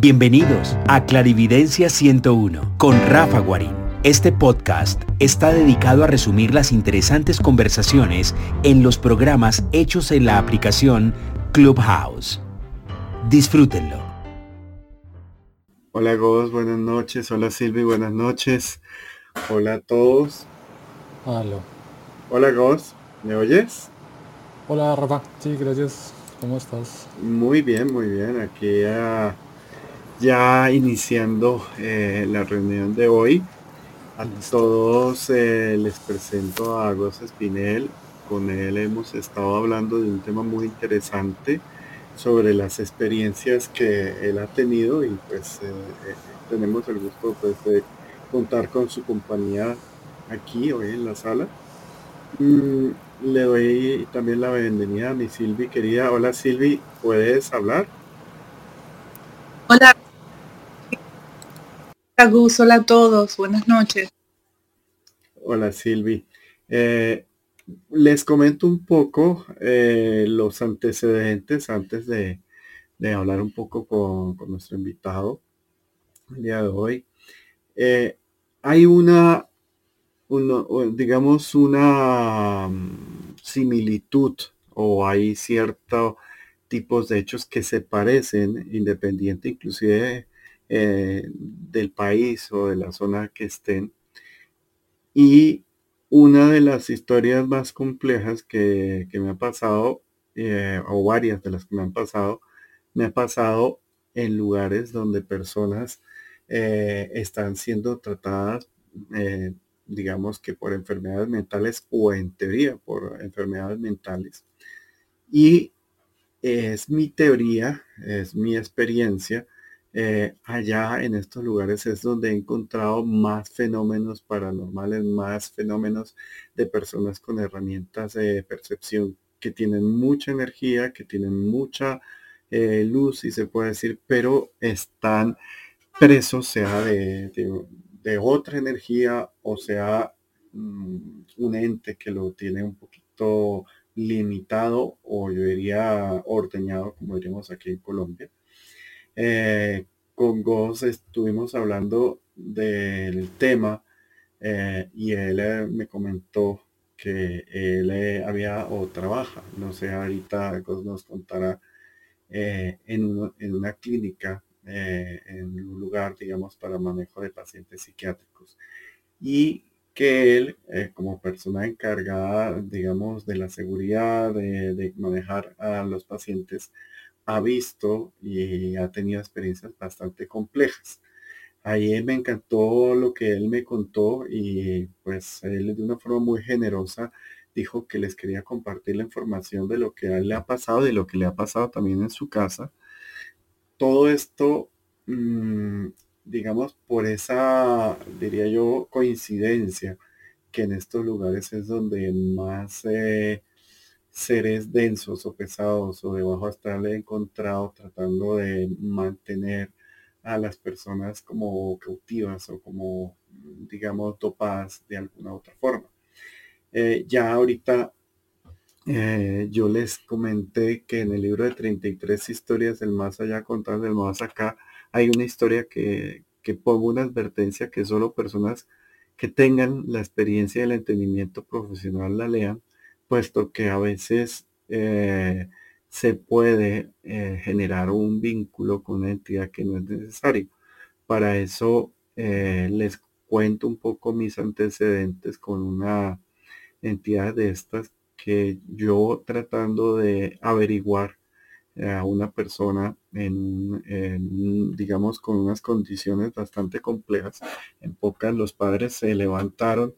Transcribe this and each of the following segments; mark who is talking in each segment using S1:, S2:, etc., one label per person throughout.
S1: Bienvenidos a Clarividencia 101 con Rafa Guarín. Este podcast está dedicado a resumir las interesantes conversaciones en los programas hechos en la aplicación Clubhouse. Disfrútenlo.
S2: Hola Gos, buenas noches. Hola Silvi, buenas noches. Hola a todos.
S3: Hola.
S2: Hola Gos, ¿me oyes?
S3: Hola Rafa, sí, gracias. ¿Cómo estás?
S2: Muy bien, muy bien. Aquí ya, ya iniciando eh, la reunión de hoy. A todos eh, les presento a Gos Espinel. Con él hemos estado hablando de un tema muy interesante sobre las experiencias que él ha tenido y pues eh, tenemos el gusto pues, de contar con su compañía aquí hoy en la sala. Mm, le doy también la bienvenida a mi Silvi querida. Hola Silvi, ¿puedes hablar?
S4: Hola. Gus, hola a todos, buenas noches.
S2: Hola Silvi. Eh, les comento un poco eh, los antecedentes antes de, hablar un poco con, nuestro invitado el día de hoy. Eh, hay una digamos, una mm, similitud o hay ciertos tipos de hechos que se parecen, independiente inclusive eh, del país o de la zona que estén. Y una de las historias más complejas que, me ha pasado, eh, o varias de las que me han pasado, me ha pasado en lugares donde personas eh, están siendo tratadas digamos que por enfermedades mentales o en teoría por enfermedades mentales. Y es mi teoría, es mi experiencia. Eh, allá en estos lugares es donde he encontrado más fenómenos paranormales, más fenómenos de personas con herramientas de percepción que tienen mucha energía, que tienen mucha eh, luz, y se puede decir, pero están presos, sea de, de otra energía o sea mm, un ente que lo tiene un poquito limitado o yo diría ordeñado como diríamos aquí en Colombia. Eh, con Goz estuvimos hablando del tema eh, y él eh, me comentó que él había o trabaja, no sé, ahorita Goz nos contará en, una clínica en un lugar, digamos, para manejo de pacientes psiquiátricos. Y que él, como persona encargada, digamos, de la seguridad, de, manejar a los pacientes, ha visto y ha tenido experiencias bastante complejas. Ahí me encantó lo que él me contó y pues él de una forma muy generosa dijo que les quería compartir la información de lo que a él le ha pasado y lo que le ha pasado también en su casa todo esto, mm, digamos, por esa, diría yo, coincidencia, que en estos lugares es donde más eh, seres densos o pesados o de bajo astral he encontrado tratando de mantener a las personas como cautivas o como, digamos, topadas de alguna otra forma. Eh, ya ahorita eh, yo les comenté que en el libro de 33 historias del más allá contadas del más acá, hay una historia que, que pongo una advertencia que solo personas que tengan la experiencia y el entendimiento profesional la lean, puesto que a veces eh, se puede eh, generar un vínculo con una entidad que no es necesario. Para eso les cuento un poco mis antecedentes con una entidad de estas que yo tratando de averiguar a una persona en, digamos, con unas condiciones bastante complejas. En pocas los padres se levantaron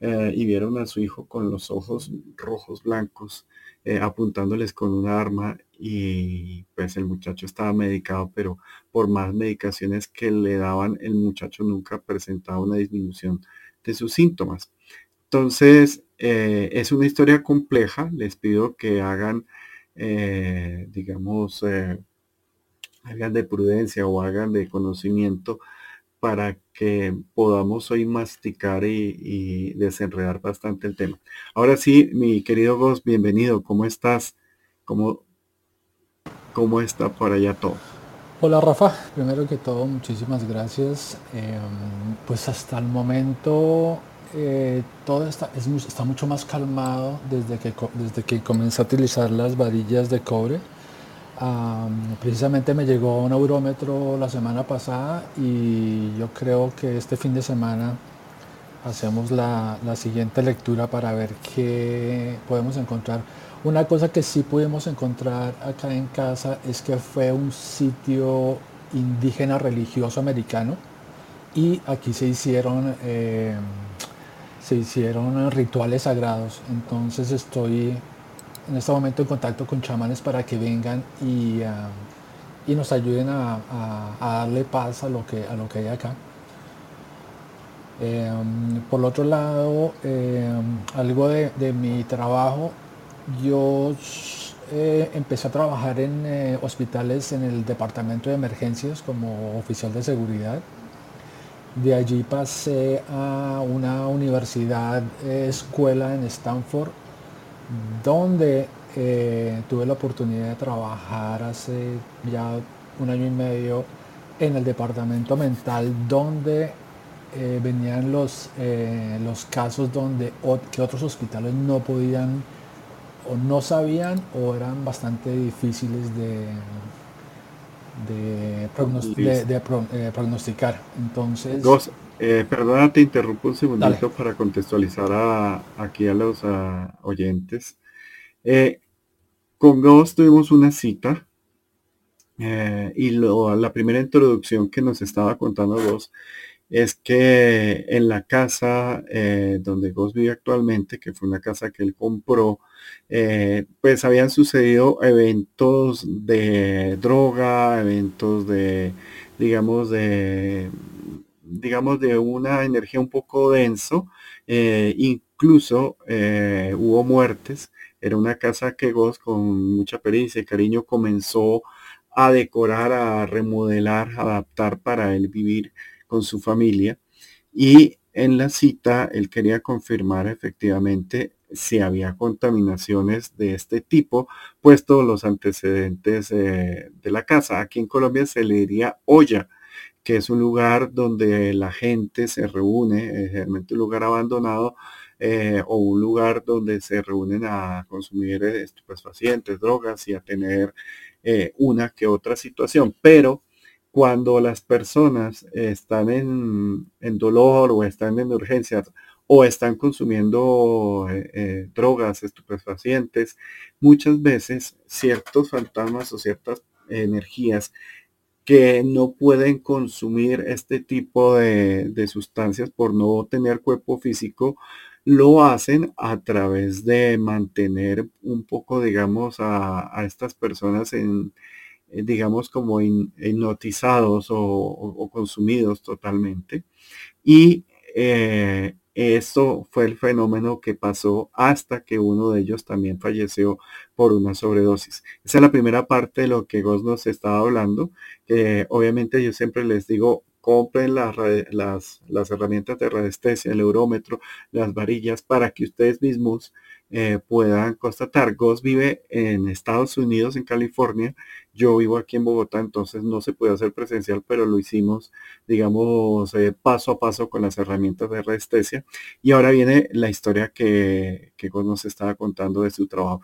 S2: eh, y vieron a su hijo con los ojos rojos blancos, eh, apuntándoles con una arma y pues el muchacho estaba medicado, pero por más medicaciones que le daban, el muchacho nunca presentaba una disminución de sus síntomas. Entonces, eh, es una historia compleja. Les pido que hagan, digamos, hagan de prudencia o hagan de conocimiento para que podamos hoy masticar y, desenredar bastante el tema. Ahora sí, mi querido Gos, bienvenido. ¿Cómo estás? ¿Cómo, cómo está por allá todo?
S3: Hola Rafa, primero que todo muchísimas gracias. Em, pues hasta el momento eh, todo está, está mucho más calmado desde que, desde que comencé a utilizar las varillas de cobre. Precisamente me llegó un eurómetro la semana pasada y yo creo que este fin de semana hacemos la, la siguiente lectura para ver qué podemos encontrar una cosa que sí pudimos encontrar acá en casa es que fue un sitio indígena religioso americano y aquí se hicieron, eh, se hicieron rituales sagrados. Entonces estoy en este momento en contacto con chamanes para que vengan y, ah, y nos ayuden a, darle paz a lo que, a lo que hay acá. Em, por otro lado, em, algo de, de mi trabajo yo eh, empecé a trabajar en eh, hospitales en el departamento de emergencias como oficial de seguridad. De allí pasé a una universidad, eh, escuela en Stanford, donde tuve la oportunidad de trabajar hace ya un año y medio en el departamento mental, donde venían los, los casos donde que otros hospitales no podían o no sabían o eran bastante difíciles de, de, eh, prognosticar. Entonces...
S2: Dos, eh, perdona, te interrumpo un segundito para contextualizar aquí a los oyentes. Eh, con Ghost tuvimos una cita y la primera introducción que nos estaba contando Ghost es que en la casa eh, donde Ghost vive actualmente, que fue una casa que él compró, eh, pues habían sucedido eventos de droga, eventos de, digamos, de, digamos, de una energía un poco denso, eh, incluso hubo muertes. Era una casa que Ghost con mucha pericia y cariño comenzó a decorar, a remodelar, a adaptar para él vivir con su familia y en la cita él quería confirmar efectivamente si había contaminaciones de este tipo, puesto los antecedentes eh, de la casa. Aquí en Colombia se le diría olla, que es un lugar donde la gente se reúne, generalmente un lugar abandonado, eh, o un lugar donde se reúnen a consumir estupefacientes, drogas y a tener eh, una que otra situación. Pero cuando las personas están en, dolor o están en urgencias o están consumiendo eh, eh, drogas estupefacientes, muchas veces ciertos fantasmas o ciertas energías que no pueden consumir este tipo de, sustancias por no tener cuerpo físico, lo hacen a través de mantener un poco, digamos, a estas personas en, eh, digamos, como hipnotizados o, consumidos totalmente. Y eh, esto fue el fenómeno que pasó hasta que uno de ellos también falleció por una sobredosis. Esa es la primera parte de lo que Gos nos estaba hablando. obviamente yo siempre les digo, compren las, las, las herramientas de radiestesia, el eurómetro, las varillas, para que ustedes mismos eh, puedan constatar. Ghost vive en Estados Unidos, en California. Yo vivo aquí en Bogotá, entonces no se puede hacer presencial, pero lo hicimos, digamos, eh, paso a paso con las herramientas de radiestesia. Y ahora viene la historia que, que nos estaba contando de su trabajo.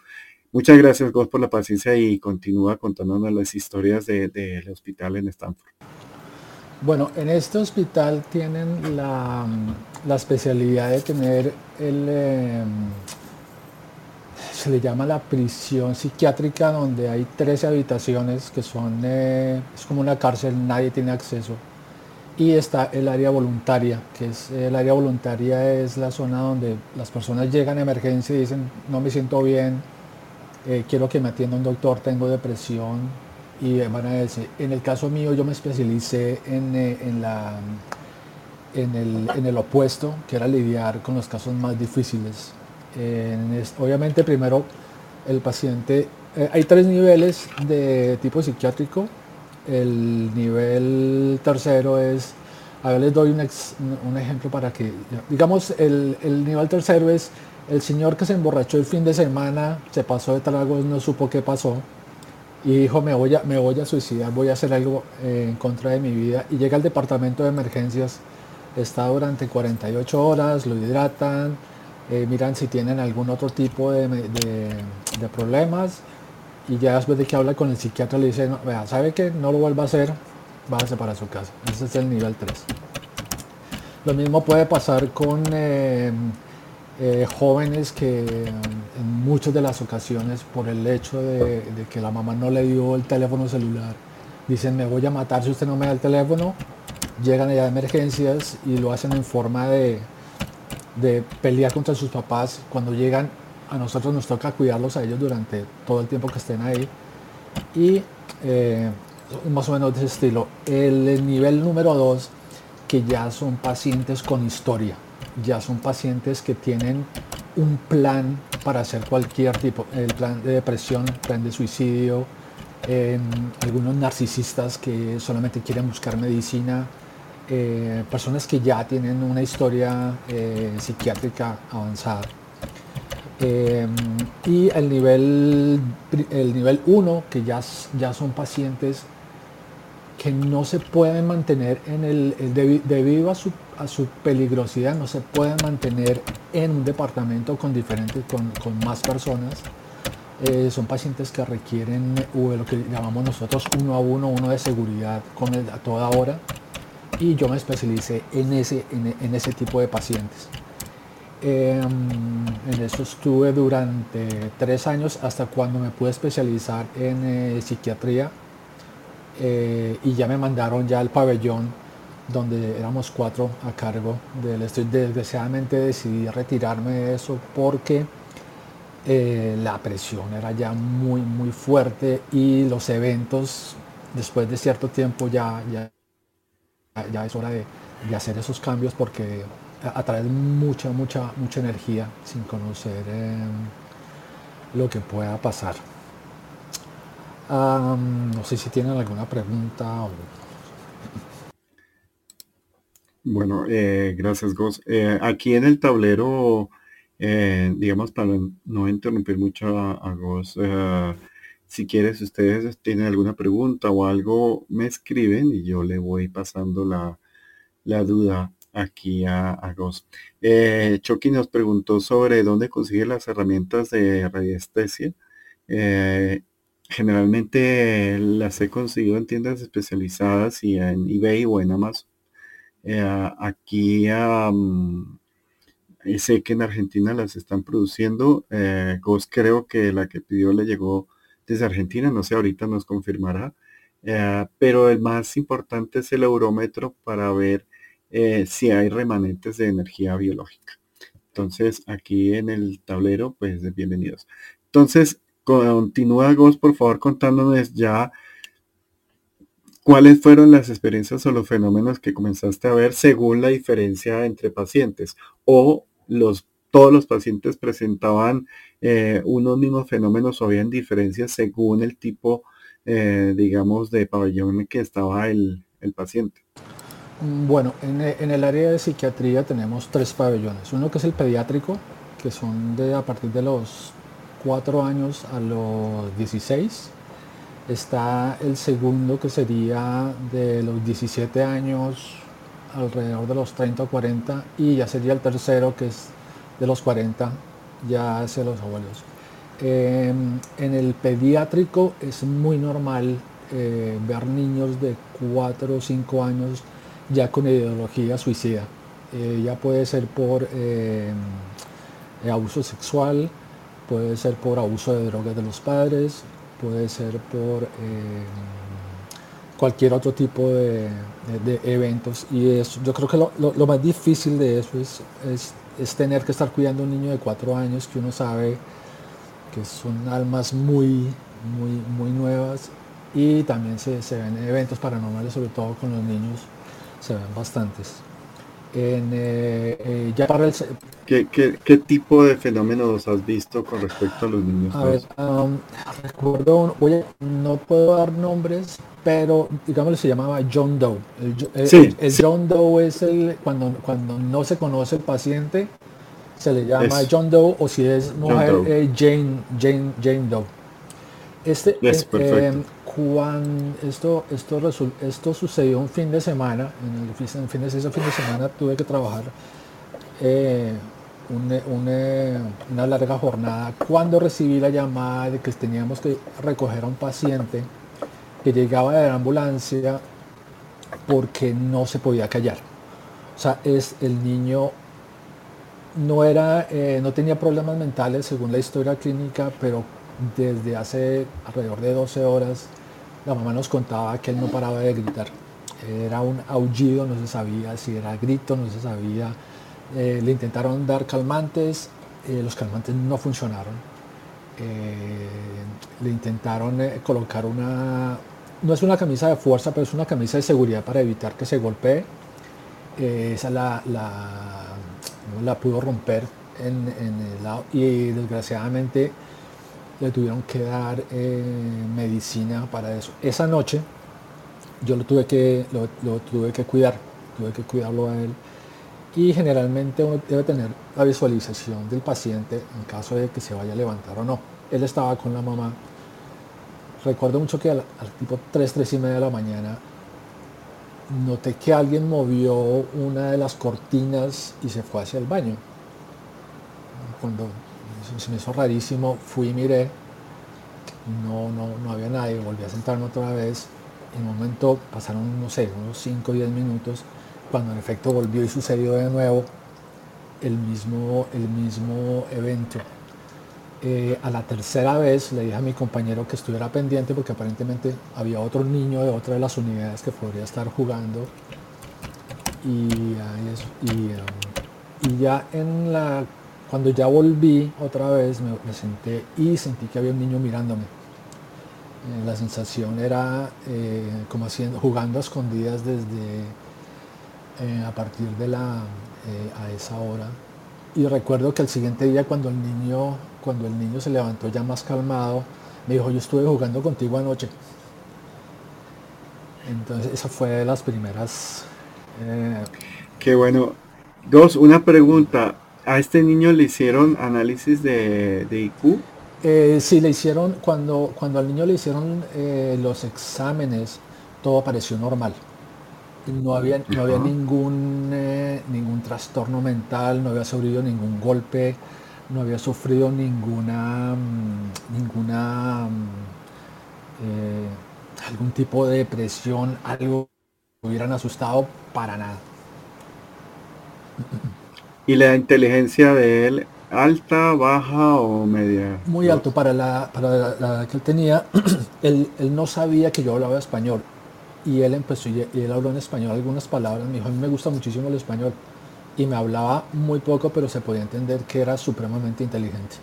S2: Muchas gracias, Ghost, por la paciencia y continúa contándonos las historias del hospital en Stanford.
S3: Bueno, en este hospital tienen la, especialidad de tener el, em, se le llama la prisión psiquiátrica, donde hay 13 habitaciones que son, eh, es como una cárcel, nadie tiene acceso. Y está el área voluntaria, que es el área voluntaria es la zona donde las personas llegan a emergencia y dicen, no me siento bien, eh, quiero que me atienda un doctor, tengo depresión, y van a decir, en el caso mío yo me especialicé en, eh, en, la, en, el, en, el, opuesto, que era lidiar con los casos más difíciles. Obviamente primero el paciente, eh, hay tres niveles de tipo psiquiátrico. El nivel tercero es, a ver les doy un, ejemplo para que, digamos, el, el nivel tercero es el señor que se emborrachó el fin de semana, se pasó de tragos, no supo qué pasó y dijo, me voy, a, me voy a suicidar, voy a hacer algo eh, en contra de mi vida. Y llega al departamento de emergencias, está durante 48 horas, lo hidratan, eh, miran si tienen algún otro tipo de, problemas. Y ya después de que habla con el psiquiatra le dice, vea, ¿sabe que No lo vuelva a hacer, váyase para su casa. Ese es el nivel 3. Lo mismo puede pasar con eh, eh, jóvenes que en muchas de las ocasiones por el hecho de, que la mamá no le dio el teléfono celular, dicen me voy a matar si usted no me da el teléfono, llegan allá de emergencias y lo hacen en forma de, de pelear contra sus papás. Cuando llegan a nosotros nos toca cuidarlos a ellos durante todo el tiempo que estén ahí. Y eh, más o menos de ese estilo. El nivel número dos, que ya son pacientes con historia ya son pacientes que tienen un plan para hacer cualquier tipo, el plan de depresión, plan de suicidio, algunos narcisistas que solamente quieren buscar medicina, eh, personas que ya tienen una historia eh, psiquiátrica avanzada. Em, y el nivel, el nivel 1, que ya, ya son pacientes que no se pueden mantener en el, debido a su, a su, peligrosidad, no se pueden mantener en un departamento con diferentes, con, con más personas. Eh, son pacientes que requieren lo que llamamos nosotros uno a uno, uno de seguridad con a toda hora. Y yo me especialicé en ese, en, ese tipo de pacientes. Em, en eso estuve durante tres años hasta cuando me pude especializar en eh, psiquiatría eh, y ya me mandaron ya al pabellón donde éramos cuatro a cargo del estudio. Desgraciadamente decidí retirarme de eso porque eh, la presión era ya muy, muy fuerte y los eventos después de cierto tiempo ya, ya, ya es hora de, hacer esos cambios porque atrae mucha, mucha, mucha energía sin conocer eh, lo que pueda pasar no sé si tienen alguna pregunta.
S2: Bueno, eh, gracias, Gos. Eh, aquí en el tablero, eh, digamos, para no interrumpir mucho a, a si quieres, ustedes tienen alguna pregunta o algo, me escriben y yo le voy pasando la, duda aquí a, a Gos. Chucky nos preguntó sobre dónde consigue las herramientas de radiestesia. Generalmente las he conseguido en tiendas especializadas y en eBay o en Amazon. Eh, aquí sé que en Argentina las están produciendo. Eh, creo que la que pidió le llegó desde Argentina, no sé, ahorita nos confirmará. Eh, pero el más importante es el eurómetro para ver eh, si hay remanentes de energía biológica. Entonces, aquí en el tablero, pues bienvenidos. Entonces, Continúa, Gos, por favor, contándonos ya cuáles fueron las experiencias o los fenómenos que comenzaste a ver según la diferencia entre pacientes o los todos los pacientes presentaban eh, unos mismos fenómenos o habían diferencias según el tipo, eh, digamos, de pabellón en que estaba el, paciente.
S3: Mm, bueno, en, en, el área de psiquiatría tenemos tres pabellones. Uno que es el pediátrico, que son de a partir de los 4 años a los 16. Está el segundo que sería de los 17 años alrededor de los 30 o 40 y ya sería el tercero que es de los 40 ya hacia los abuelos. Em, en el pediátrico es muy normal eh, ver niños de 4 o 5 años ya con ideología suicida. Eh, ya puede ser por em, abuso sexual, puede ser por abuso de drogas de los padres, puede ser por eh, cualquier otro tipo de, eventos. Y eso, yo creo que lo, más difícil de eso es, es, tener que estar cuidando a un niño de cuatro años que uno sabe que son almas muy, muy, muy nuevas y también se, se ven eventos paranormales, sobre todo con los niños, se ven bastantes. En, eh, eh, ya para el...
S2: ¿Qué, qué, tipo de fenómenos has visto con respecto a los niños?
S3: A ver, recuerdo, oye, no puedo dar nombres, pero digamos se llamaba John Doe. El, John Doe es el cuando cuando no se conoce el paciente se le llama John Doe o si es mujer eh, Jane Jane Jane Doe. Este, eh, cuando esto, esto, esto sucedió un fin de semana, en el fin, de, ese fin de semana tuve que trabajar eh, una larga jornada cuando recibí la llamada de que teníamos que recoger a un paciente que llegaba de la ambulancia porque no se podía callar. O sea, es el niño no era, eh, no tenía problemas mentales según la historia clínica, pero desde hace alrededor de 12 horas la mamá nos contaba que él no paraba de gritar. Era un aullido, no se sabía si era grito, no se sabía. Eh, le intentaron dar calmantes, eh, los calmantes no funcionaron. le intentaron colocar una, no es una camisa de fuerza, pero es una camisa de seguridad para evitar que se golpee. esa la, la, pudo romper en, el lado y desgraciadamente le tuvieron que dar eh, medicina para eso. Esa noche yo lo tuve que, lo, tuve que cuidar, tuve que cuidarlo a él. Y generalmente uno debe tener la visualización del paciente en caso de que se vaya a levantar o no. Él estaba con la mamá. Recuerdo mucho que al, tipo 3, 3 y media de la mañana noté que alguien movió una de las cortinas y se fue hacia el baño. Cuando se me hizo rarísimo, fui y miré, no, no, no había nadie, volví a sentarme otra vez, en un momento pasaron, no sé, unos 5 o 10 minutos, cuando en efecto volvió y sucedió de nuevo el mismo, el mismo evento. Eh, a la tercera vez le dije a mi compañero que estuviera pendiente porque aparentemente había otro niño de otra de las unidades que podría estar jugando. Y, um, y ya en la cuando ya volví otra vez, me, senté y sentí que había un niño mirándome. Eh, la sensación era eh, como haciendo, jugando a escondidas desde eh, a partir de la a esa hora. Y recuerdo que el siguiente día cuando el niño, cuando el niño se levantó ya más calmado, me dijo, yo estuve jugando contigo anoche. Entonces esa fue de las primeras.
S2: Qué bueno. Dos, una pregunta. ¿A este niño le hicieron análisis de, IQ?
S3: Eh, sí, le hicieron, cuando, cuando al niño le hicieron eh, los exámenes, todo pareció normal. No había, no había ningún, eh, ningún trastorno mental, no había sufrido ningún golpe, no había sufrido ninguna, mm, ninguna mm, algún tipo de depresión, algo que hubieran asustado para nada.
S2: ¿Y la inteligencia de él alta, baja o media?
S3: Muy alto para la, para la, que él tenía. él, no sabía que yo hablaba español. Y él empezó, y él habló en español algunas palabras. Me dijo, a mí me gusta muchísimo el español. Y me hablaba muy poco, pero se podía entender que era supremamente inteligente.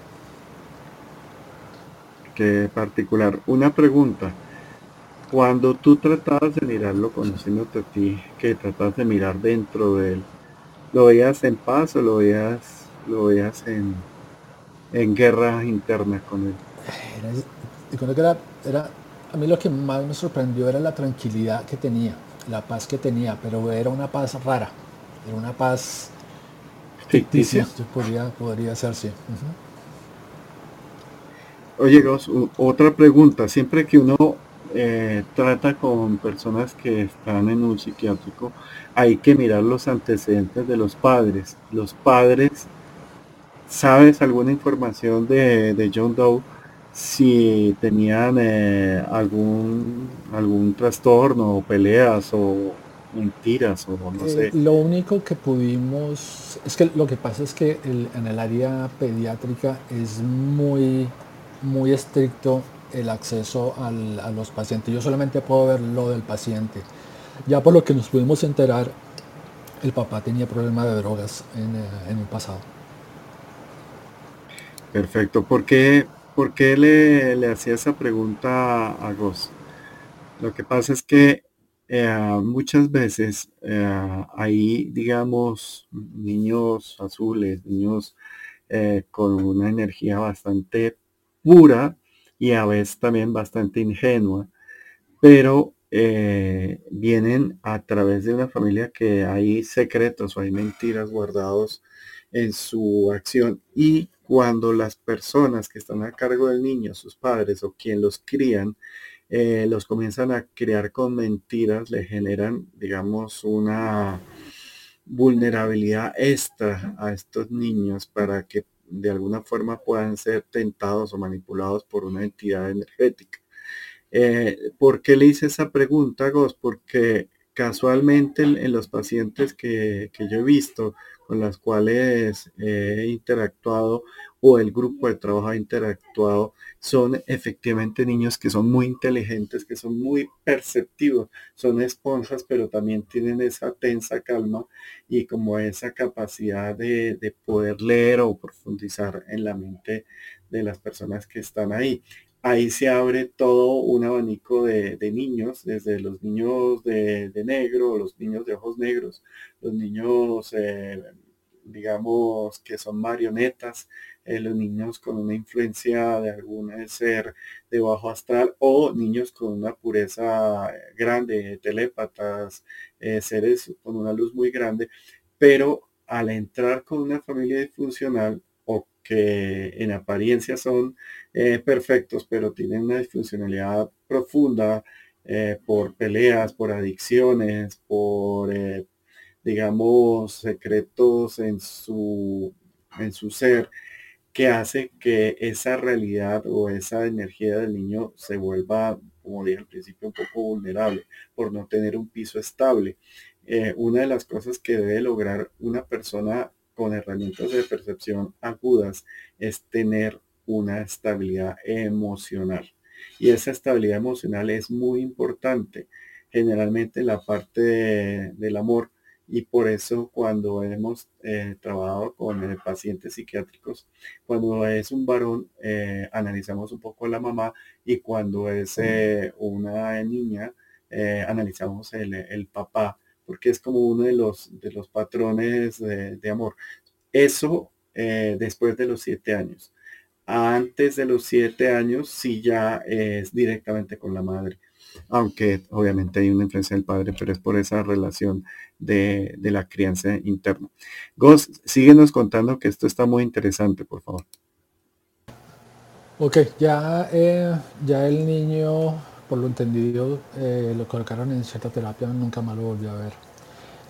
S2: Qué particular. Una pregunta. Cuando tú tratabas de mirarlo, conociéndote a ti, que tratabas de mirar dentro de él, ¿Lo veías en paz o lo veías, lo veías en, en guerra interna con él?
S3: Era, era, a mí lo que más me sorprendió era la tranquilidad que tenía, la paz que tenía, pero era una paz rara, era una paz ficticia, podría, podría ser, sí.
S2: Oye, otra pregunta, siempre que uno eh, trata con personas que están en un psiquiátrico, hay que mirar los antecedentes de los padres. Los padres, ¿sabes alguna información de, John Doe? Si tenían eh, algún, algún trastorno o peleas o mentiras o no sé.
S3: Eh, lo único que pudimos, es que lo que pasa es que en el área pediátrica es muy, muy estricto el acceso a los pacientes. Yo solamente puedo ver lo del paciente. Ya por lo que nos pudimos enterar, el papá tenía problemas de drogas en, eh, en el pasado.
S2: Perfecto. ¿Por qué, por qué le, le, hacía esa pregunta a Goss? Lo que pasa es que eh, muchas veces eh, hay, digamos, niños azules, niños con una energía bastante pura, y a veces también bastante ingenua, pero eh, vienen a través de una familia que hay secretos o hay mentiras guardados en su acción y cuando las personas que están a cargo del niño, sus padres o quien los crían, eh, los comienzan a criar con mentiras, le generan, digamos, una vulnerabilidad extra a estos niños para que de alguna forma puedan ser tentados o manipulados por una entidad energética. Eh, ¿Por qué le hice esa pregunta, Gos? Porque casualmente en, los pacientes que, que, yo he visto, con las cuales he interactuado o el grupo de trabajo ha interactuado, son efectivamente niños que son muy inteligentes, que son muy perceptivos, son esponjas, pero también tienen esa tensa calma y como esa capacidad de, poder leer o profundizar en la mente de las personas que están ahí ahí se abre todo un abanico de, niños, desde los niños de, negro, los niños de ojos negros, los niños, eh, digamos, que son marionetas, eh, los niños con una influencia de algún ser de bajo astral o niños con una pureza grande, telépatas, eh, seres con una luz muy grande, pero al entrar con una familia disfuncional o que en apariencia son eh, perfectos, pero tienen una disfuncionalidad profunda por peleas, por adicciones, por, digamos, secretos en su, en su ser, que hace que esa realidad o esa energía del niño se vuelva, como dije al principio, un poco vulnerable por no tener un piso estable. Eh, una de las cosas que debe lograr una persona con herramientas de percepción agudas es tener una estabilidad emocional. Y esa estabilidad emocional es muy importante. Generalmente la parte del amor y por eso cuando hemos eh, trabajado con eh, pacientes psiquiátricos, cuando es un varón, eh, analizamos un poco la mamá y cuando es una niña, analizamos el, papá, porque es como uno de los, de los patrones de, de amor. Eso después de los siete años. Antes de los siete años, sí ya es directamente con la madre aunque obviamente hay una influencia del padre, pero es por esa relación de, la crianza interna. Gos, síguenos contando que esto está muy interesante, por favor.
S3: Ok, ya, eh, ya el niño, por lo entendido, eh, lo colocaron en cierta terapia, nunca más lo volvió a ver.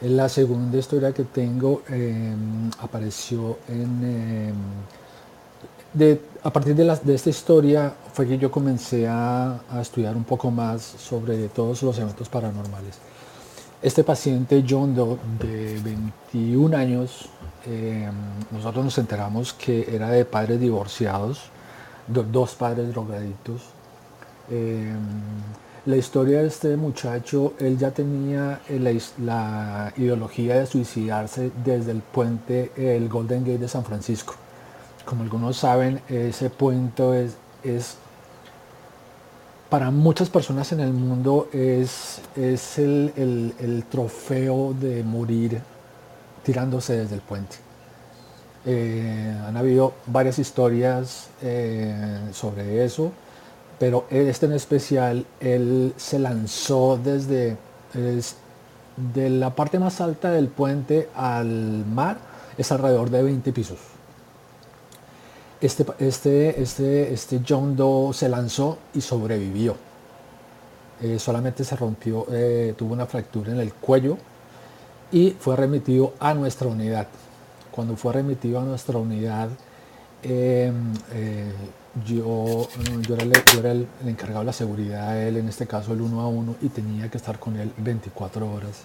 S3: La segunda historia que tengo em, apareció en a partir de, esta historia fue que yo comencé a, estudiar un poco más sobre todos los eventos paranormales. Este paciente John de 21 años, em, nosotros nos enteramos que era de padres divorciados, dos padres drogaditos. Em, la historia de este muchacho, él ya tenía la, la ideología de suicidarse desde el puente, el Golden Gate de San Francisco como algunos saben, ese puente es, es para muchas personas en el mundo es, es el, trofeo de morir tirándose desde el puente. Eh, han habido varias historias eh, sobre eso, pero este en especial, él se lanzó desde de la parte más alta del puente al mar, es alrededor de 20 pisos. Este, este, este, este John Doe se lanzó y sobrevivió. Eh, solamente se rompió, eh, tuvo una fractura en el cuello y fue remitido a nuestra unidad. Cuando fue remitido a nuestra unidad, em, eh, yo, yo, era, el, encargado de la seguridad de él, en este caso el uno a uno, y tenía que estar con él 24 horas.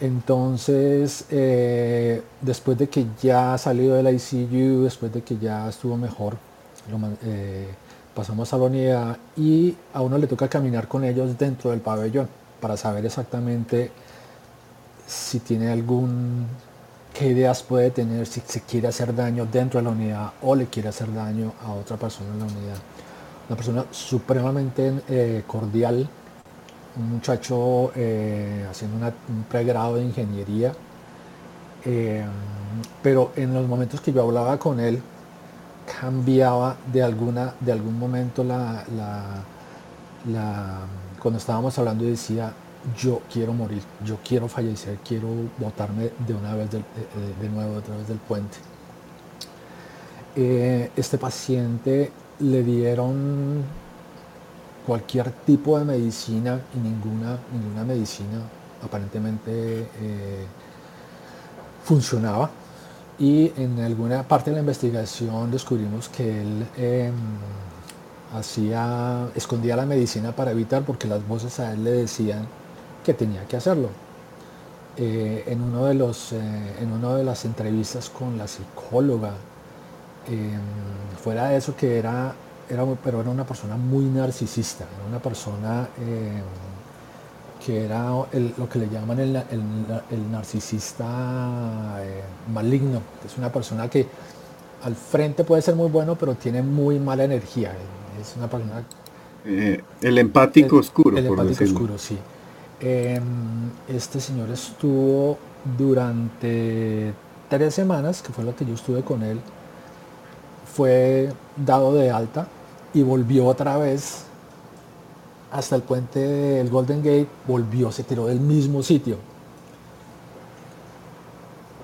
S3: Entonces, eh, después de que ya salió del ICU, después de que ya estuvo mejor, eh, pasamos a la unidad y a uno le toca caminar con ellos dentro del pabellón para saber exactamente si tiene algún, qué ideas puede tener, si se quiere hacer daño dentro de la unidad o le quiere hacer daño a otra persona en la unidad. Una persona supremamente eh, cordial, un muchacho eh, haciendo un pregrado de ingeniería, eh, pero en los momentos que yo hablaba con él, cambiaba de, alguna, de algún momento la, la, cuando estábamos hablando decía, yo quiero morir, yo quiero fallecer, quiero botarme de una vez de, nuevo a través del puente. eh, este paciente le dieron cualquier tipo de medicina y ninguna, ninguna medicina aparentemente eh, funcionaba. Y en alguna parte de la investigación descubrimos que él em, hacía, escondía la medicina para evitar porque las voces a él le decían que tenía que hacerlo. Eh, en, uno de los, en una de las entrevistas con la psicóloga Em, fuera de eso que era, era, pero era una persona muy narcisista, era una persona em, que era lo que le llaman el, narcisista eh, maligno, es una persona que al frente puede ser muy bueno, pero tiene muy mala energía. Es una persona...
S2: Eh, el empático oscuro.
S3: El empático oscuro, sí. Em, este señor estuvo durante tres semanas, que fue lo que yo estuve con él, fue dado de alta y volvió otra vez hasta el puente del Golden Gate, volvió, se tiró del mismo sitio.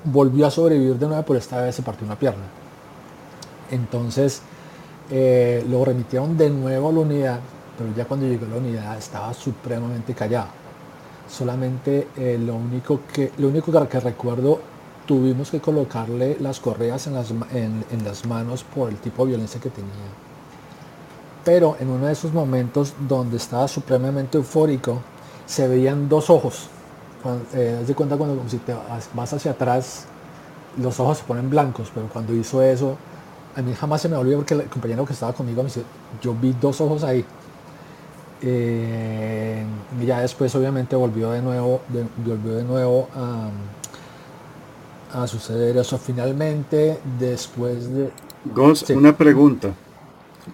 S3: Volvió a sobrevivir de nuevo, pero esta vez se partió una pierna. Entonces eh, lo remitieron de nuevo a la unidad, pero ya cuando llegó a la unidad estaba supremamente callado. Solamente eh, lo único que lo único que recuerdo tuvimos que colocarle las correas en las, en, las manos por el tipo de violencia que tenía. Pero en uno de esos momentos donde estaba supremamente eufórico, se veían dos ojos. Cuando, eh, de cuenta cuando si te vas hacia atrás, los ojos se ponen blancos, pero cuando hizo eso, a mí jamás se me olvidó porque el compañero que estaba conmigo me dice, yo vi dos ojos ahí. Eh, y ya después obviamente volvió de nuevo, volvió de nuevo a a suceder eso finalmente después de...
S2: Gos, una pregunta.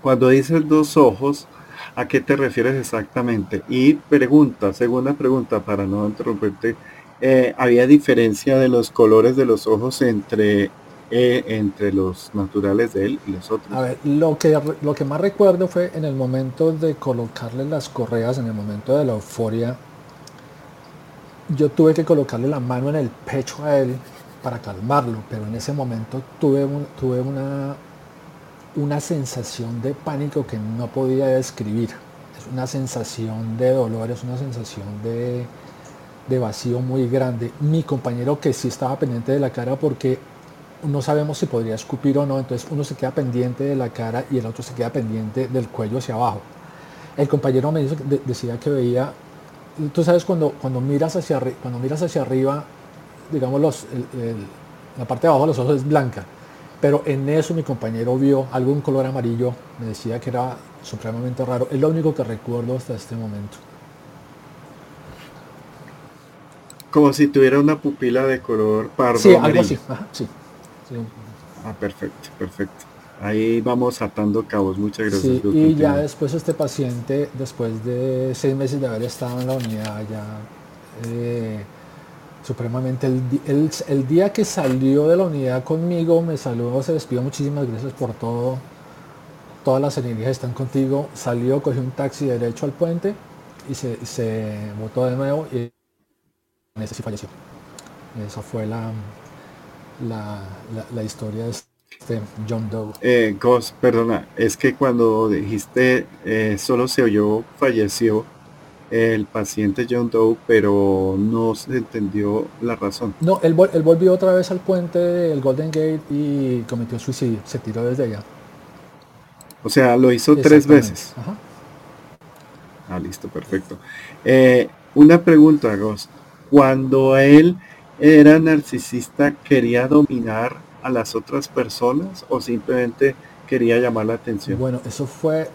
S2: Cuando dices dos ojos, ¿a qué te refieres exactamente? Y pregunta, segunda pregunta para no interrumpirte, eh, ¿había diferencia de los colores de los ojos entre, eh, entre los naturales de él y los otros?
S3: A ver, lo que, lo que más recuerdo fue en el momento de colocarle las correas, en el momento de la euforia, yo tuve que colocarle la mano en el pecho a él para calmarlo, pero en ese momento tuve, tuve una, una sensación de pánico que no podía describir. Es una sensación de dolor, es una sensación de, de vacío muy grande. Mi compañero que sí estaba pendiente de la cara porque no sabemos si podría escupir o no, entonces uno se queda pendiente de la cara y el otro se queda pendiente del cuello hacia abajo. El compañero me decía que veía, tú sabes cuando, cuando, miras hacia, cuando miras hacia arriba digamos, los, la parte de abajo de los ojos es blanca. Pero en eso mi compañero vio algún color amarillo, me decía que era supremamente raro. Es lo único que recuerdo hasta este momento.
S2: Como si tuviera una pupila de color pardo.
S3: Sí, algo así. sí,
S2: Ah, perfecto, perfecto. Ahí vamos atando cabos. Muchas gracias.
S3: y ya después este paciente, después de seis meses de haber estado en la unidad, ya eh, supremamente. El, el, día que salió de la unidad conmigo, me saludó, se despidió, muchísimas gracias por todo. Todas las energías están contigo. Salió, cogió un taxi derecho al puente y se, se botó de nuevo y ese sí falleció. Esa fue la, la, la, historia de este John Doe.
S2: Eh, perdona, es que cuando dijiste eh, solo se oyó falleció, el paciente John Doe, pero no se entendió la razón.
S3: No, él, volvió otra vez al puente del Golden Gate y cometió suicidio, se tiró desde allá.
S2: O sea, lo hizo tres veces. Ah, listo, perfecto. Eh, una pregunta, Ghost. Cuando él era narcisista, ¿quería dominar a las otras personas o simplemente quería llamar la atención?
S3: Bueno, eso fue,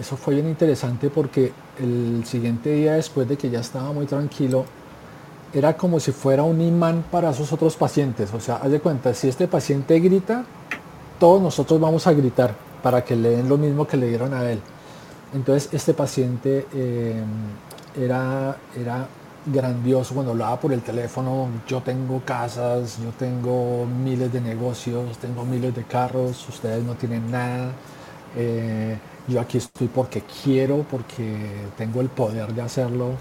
S3: eso fue bien interesante porque el siguiente día después de que ya estaba muy tranquilo, era como si fuera un imán para esos otros pacientes. O sea, haz de cuenta, si este paciente grita, todos nosotros vamos a gritar para que le den lo mismo que le dieron a él. Entonces este paciente eh, era, era grandioso cuando hablaba por el teléfono. Yo tengo casas, yo tengo miles de negocios, tengo miles de carros, ustedes no tienen nada. Eh, yo aquí estoy porque quiero, porque tengo el poder de hacerlo.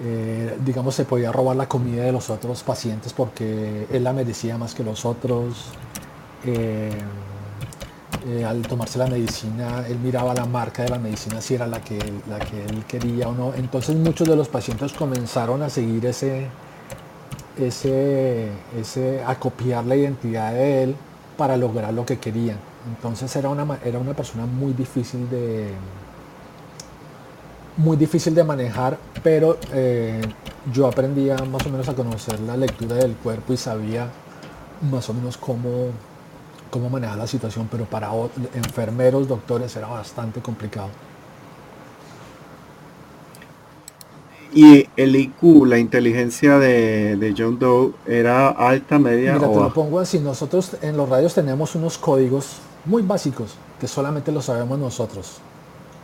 S3: eh, digamos, se podía robar la comida de los otros pacientes porque él la merecía más que los otros. Eh, al tomarse la medicina, él miraba la marca de la medicina si era la que, la que él quería o no. Entonces muchos de los pacientes comenzaron a seguir ese, ese, ese, a copiar la identidad de él para lograr lo que querían. Entonces era una, era una persona muy difícil de, muy difícil de manejar, pero eh, yo aprendía más o menos a conocer la lectura del cuerpo y sabía más o menos cómo, cómo manejar la situación, pero para enfermeros, doctores era bastante complicado.
S2: Y el IQ, la inteligencia de, John Doe, ¿era alta, media
S3: Mira, te lo pongo así. Nosotros en los radios tenemos unos códigos muy básicos que solamente lo sabemos nosotros.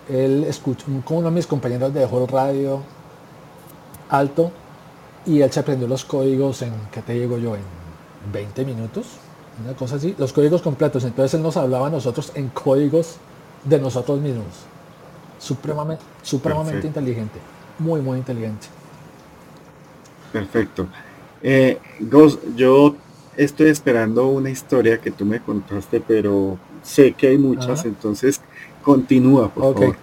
S3: Él escuchó, con uno de mis compañeros dejó el radio alto y él se aprendió los códigos en, ¿qué te digo yo? En 20 minutos, una cosa así. Los códigos completos. Entonces él nos hablaba a nosotros en códigos de nosotros mismos. Supremamente, supremamente inteligente muy, muy inteligente.
S2: Perfecto. Eh, yo estoy esperando una historia que tú me contaste, pero sé que hay muchas, entonces continúa, por favor.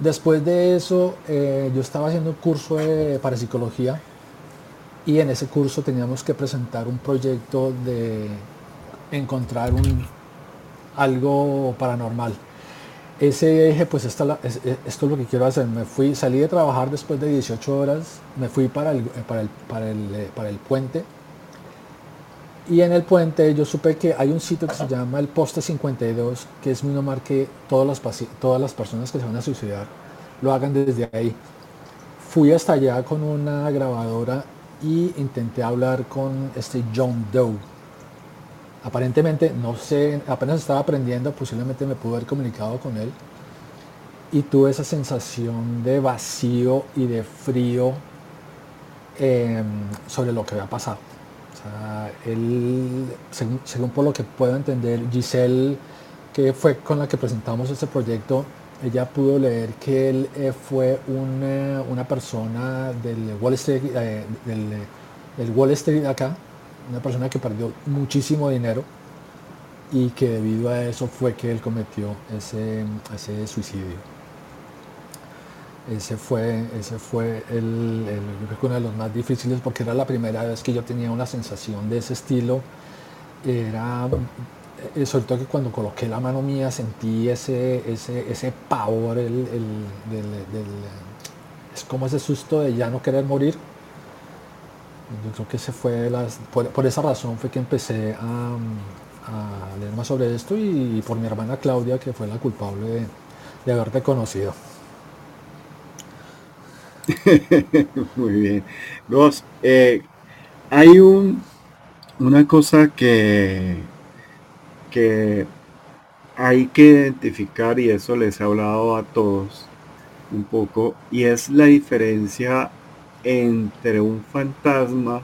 S3: después de eso, eh, yo estaba haciendo un curso de parapsicología y en ese curso teníamos que presentar un proyecto de encontrar un, algo paranormal ese eje, pues esto, es lo que quiero hacer. Me fui, salí de trabajar después de 18 horas, me fui para el, el, para el, eh, para el puente. Y en el puente yo supe que hay un sitio que se llama el Poste 52, que es muy normal que todas las, todas las personas que se van a suicidar lo hagan desde ahí. Fui hasta allá con una grabadora y intenté hablar con este John Doe Aparentemente, no sé, apenas estaba aprendiendo, posiblemente me pude haber comunicado con él y tuve esa sensación de vacío y de frío em, sobre lo que había pasado. O él, según, por lo que puedo entender, Giselle, que fue con la que presentamos este proyecto, ella pudo leer que él eh, fue una, persona del Wall Street, eh, del, del Wall Street acá, una persona que perdió muchísimo dinero y que debido a eso fue que él cometió ese, ese suicidio. Ese fue, ese fue el, uno de los más difíciles porque era la primera vez que yo tenía una sensación de ese estilo. Era, eh, sobre todo que cuando coloqué la mano mía sentí ese, ese, ese pavor, el, es como ese susto de ya no querer morir yo creo que ese fue las, por, esa razón fue que empecé a, leer más sobre esto y, por mi hermana Claudia, que fue la culpable de, haberte conocido.
S2: Muy bien. Dos, eh, hay un, una cosa que, que hay que identificar y eso les he hablado a todos un poco y es la diferencia entre un fantasma,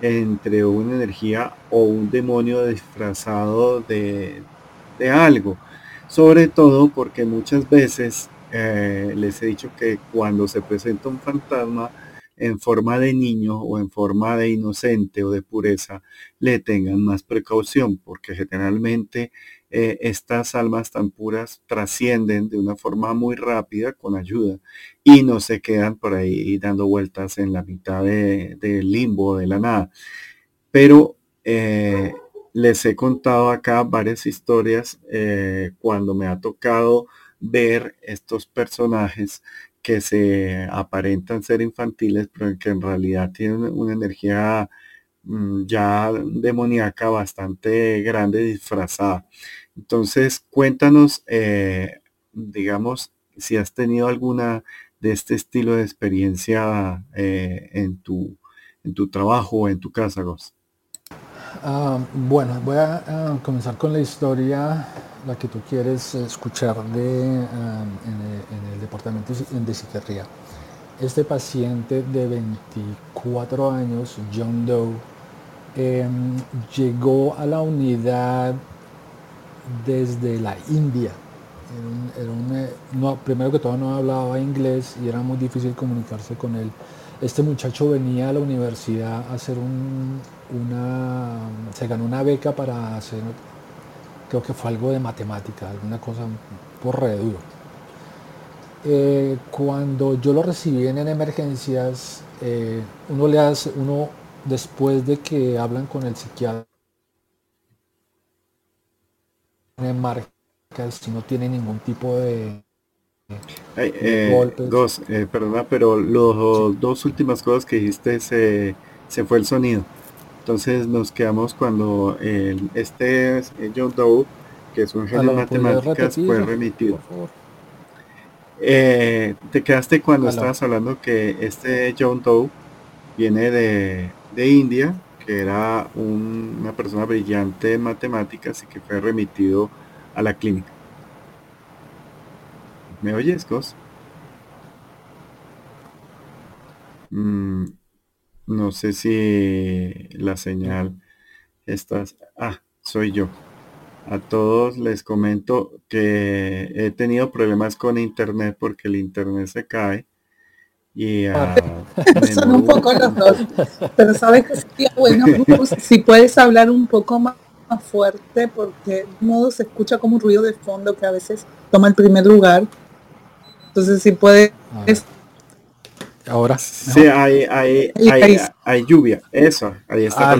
S2: entre una energía o un demonio disfrazado de, algo. Sobre todo porque muchas veces eh, les he dicho que cuando se presenta un fantasma en forma de niño o en forma de inocente o de pureza, le tengan más precaución porque generalmente eh, estas almas tan puras trascienden de una forma muy rápida con ayuda y no se quedan por ahí dando vueltas en la mitad del de limbo, de la nada. Pero eh, les he contado acá varias historias eh, cuando me ha tocado ver estos personajes que se aparentan ser infantiles, pero que en realidad tienen una energía mm, ya demoníaca bastante grande disfrazada. Entonces, cuéntanos, eh, digamos, si has tenido alguna de este estilo de experiencia eh, en, tu, en tu trabajo o en tu casa, Gos.
S3: Ah, bueno, voy a, comenzar con la historia, la que tú quieres escuchar de, ah, en, el, departamento de psiquiatría. Este paciente de 24 años, John Doe, em, llegó a la unidad desde la India Eh, no, primero que todo no hablaba inglés y era muy difícil comunicarse con él. Este muchacho venía a la universidad a hacer un, una, se ganó una beca para hacer, creo que fue algo de matemática, alguna cosa por re duro. Eh, cuando yo lo recibí en, emergencias, eh, uno le hace, uno después de que hablan con el psiquiatra, marcas si no tiene ningún tipo de
S2: eh, dos, perdona, pero los dos últimas cosas que dijiste se, se fue el sonido. Entonces nos quedamos cuando este John Doe, que es un genio de matemáticas, fue remitido. Eh, te quedaste cuando estabas hablando que este John Doe viene de, India, que era una persona brillante en matemáticas y que fue remitido a la clínica. ¿Me oyes, Cos? Mm, no sé si la señal estás... Ah, soy yo. A todos les comento que he tenido problemas con internet porque el internet se cae. Y
S4: ah, son un poco los dos. Pero sabes que sería bueno si puedes hablar un poco más, fuerte porque de modo se escucha como un ruido de fondo que a veces toma el primer lugar. Entonces si puedes
S3: Ahora.
S2: Sí, hay, hay, hay, lluvia. Eso, ahí está. Ah,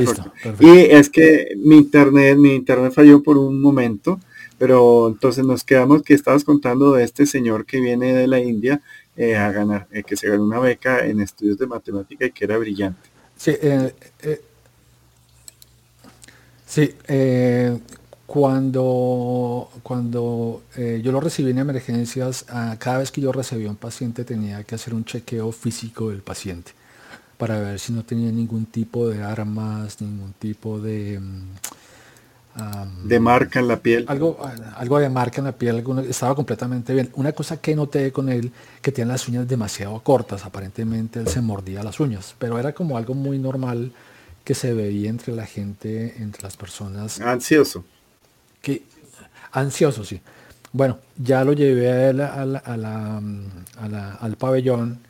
S2: y es que mi internet, mi internet falló por un momento, pero entonces nos quedamos que estabas contando de este señor que viene de la India eh, a ganar, eh, que se ganó una beca en estudios de matemática y que era brillante.
S3: Sí, eh, sí cuando, cuando yo lo recibí en emergencias, ah, cada vez que yo recibía un paciente tenía que hacer un chequeo físico del paciente para ver si no tenía ningún tipo de armas, ningún tipo de...
S2: De marca en la piel.
S3: Algo, algo de marca en la piel, estaba completamente bien. Una cosa que noté con él, que tiene las uñas demasiado cortas, aparentemente él se mordía las uñas, pero era como algo muy normal que se veía entre la gente, entre las personas.
S2: Ansioso
S3: que ansioso, sí. Bueno, ya lo llevé al pabellón.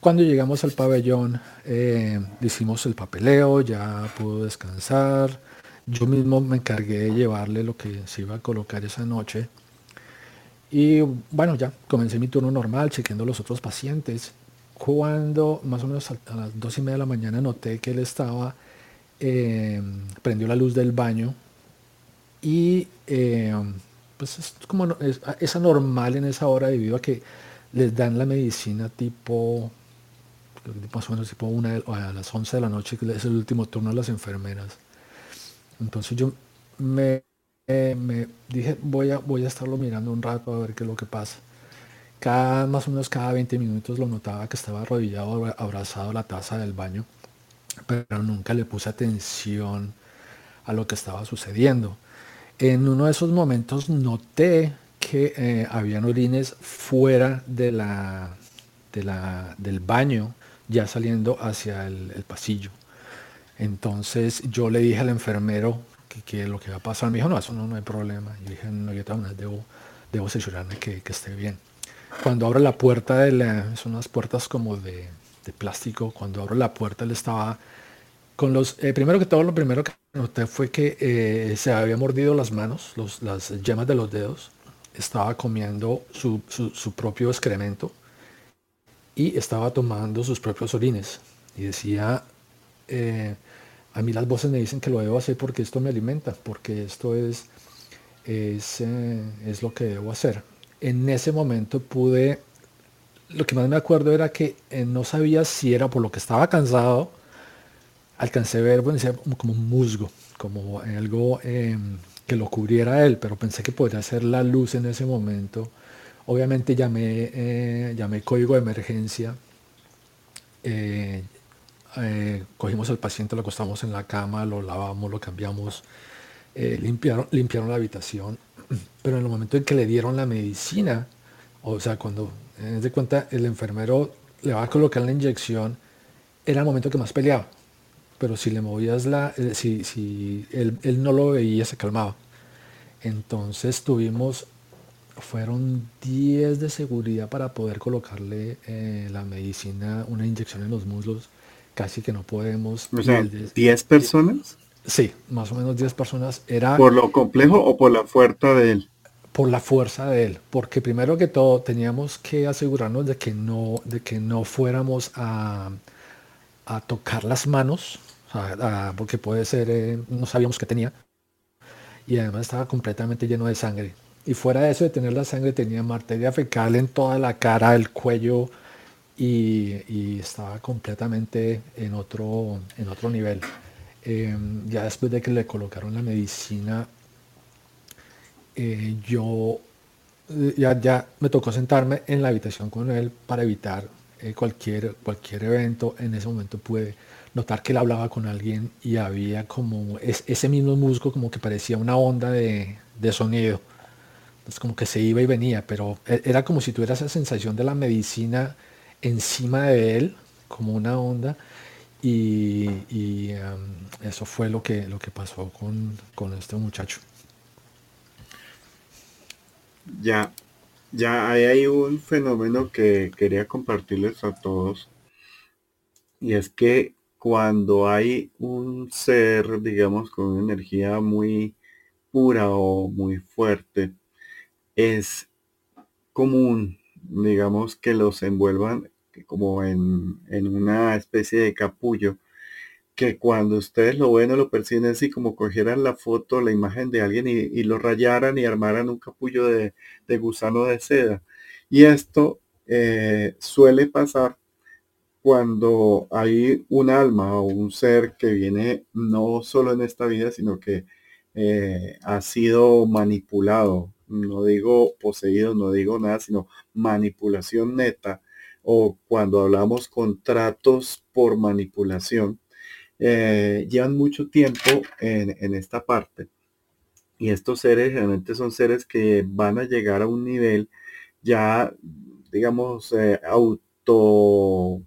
S3: Cuando llegamos al pabellón, eh, hicimos el papeleo, ya pudo descansar. Yo mismo me encargué de llevarle lo que se iba a colocar esa noche. Y bueno, ya comencé mi turno normal, chequeando los otros pacientes. Cuando más o menos a, las dos y media de la mañana noté que él estaba, eh, prendió la luz del baño y eh, pues es como es, anormal en esa hora debido a que les dan la medicina tipo más o menos tipo una a las 11 de la noche que es el último turno de las enfermeras entonces yo me, me dije voy a voy a estarlo mirando un rato a ver qué es lo que pasa cada más o menos cada 20 minutos lo notaba que estaba arrodillado abrazado a la taza del baño pero nunca le puse atención a lo que estaba sucediendo en uno de esos momentos noté que eh, habían orines fuera de la, del baño, ya saliendo hacia el, pasillo. Entonces yo le dije al enfermero que, lo que va a pasar. Me dijo, no, eso no, no hay problema. Yo dije, no, yo debo, debo asegurarme que, esté bien. Cuando abro la puerta de la, son unas puertas como de, de plástico, cuando abro la puerta él estaba con los, eh, primero que todo, lo primero que noté fue que eh, se había mordido las manos, las yemas de los dedos, estaba comiendo su, propio excremento y estaba tomando sus propios orines. Y decía, eh, a mí las voces me dicen que lo debo hacer porque esto me alimenta, porque esto es, es, es lo que debo hacer. En ese momento pude, lo que más me acuerdo era que no sabía si era por lo que estaba cansado, alcancé a ver, bueno, como un musgo, como algo em, que lo cubriera él, pero pensé que podría ser la luz en ese momento. Obviamente llamé, eh, llamé código de emergencia, eh, eh, cogimos al paciente, lo acostamos en la cama, lo lavamos, lo cambiamos, limpiaron, limpiaron la habitación, pero en el momento en que le dieron la medicina, o sea, cuando, en de cuenta, el enfermero le va a colocar la inyección, era el momento que más peleaba pero si le movías la, eh, si, si él, no lo veía, se calmaba. Entonces tuvimos fueron 10 de seguridad para poder colocarle eh, la medicina, una inyección en los muslos. Casi que no podemos.
S2: O sea, 10 personas.
S3: Sí, más o menos 10 personas. Era,
S2: ¿Por lo complejo o por la fuerza de él?
S3: Por la fuerza de él. Porque primero que todo teníamos que asegurarnos de que no, de que no fuéramos a, a tocar las manos, porque puede ser, eh, no sabíamos qué tenía. Y además estaba completamente lleno de sangre. Y fuera de eso de tener la sangre, tenía arteria fecal en toda la cara, el cuello, y, estaba completamente en otro, en otro nivel. Em, ya después de que le colocaron la medicina, eh, yo eh, ya, ya me tocó sentarme en la habitación con él para evitar eh, cualquier, cualquier evento. En ese momento pude notar que él hablaba con alguien y había como ese mismo musgo como que parecía una onda de, de sonido. Entonces como que se iba y venía, pero e, era como si tuviera esa sensación de la medicina encima de él, como una onda. Y, eso fue lo que, lo que pasó con, con este muchacho.
S2: Ya, ya hay un fenómeno que quería compartirles a todos. Y es que cuando hay un ser, digamos, con una energía muy pura o muy fuerte, es común, digamos, que los envuelvan como en, una especie de capullo, que cuando ustedes lo ven lo perciben así como cogieran la foto, la imagen de alguien y, lo rayaran y armaran un capullo de, gusano de seda. Y esto eh, suele pasar cuando hay un alma o un ser que viene no solo en esta vida, sino que eh, ha sido manipulado, no digo poseído, no digo nada, sino manipulación neta, o cuando hablamos contratos por manipulación, eh, llevan mucho tiempo en, esta parte. Y estos seres realmente son seres que van a llegar a un nivel ya, digamos, eh, auto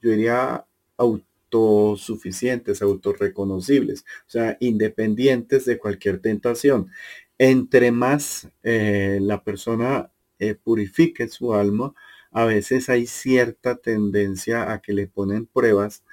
S2: yo diría autosuficientes, autorreconocibles, o sea, independientes de cualquier tentación. Entre más eh, la persona eh, purifique su alma, a veces hay cierta tendencia a que le ponen pruebas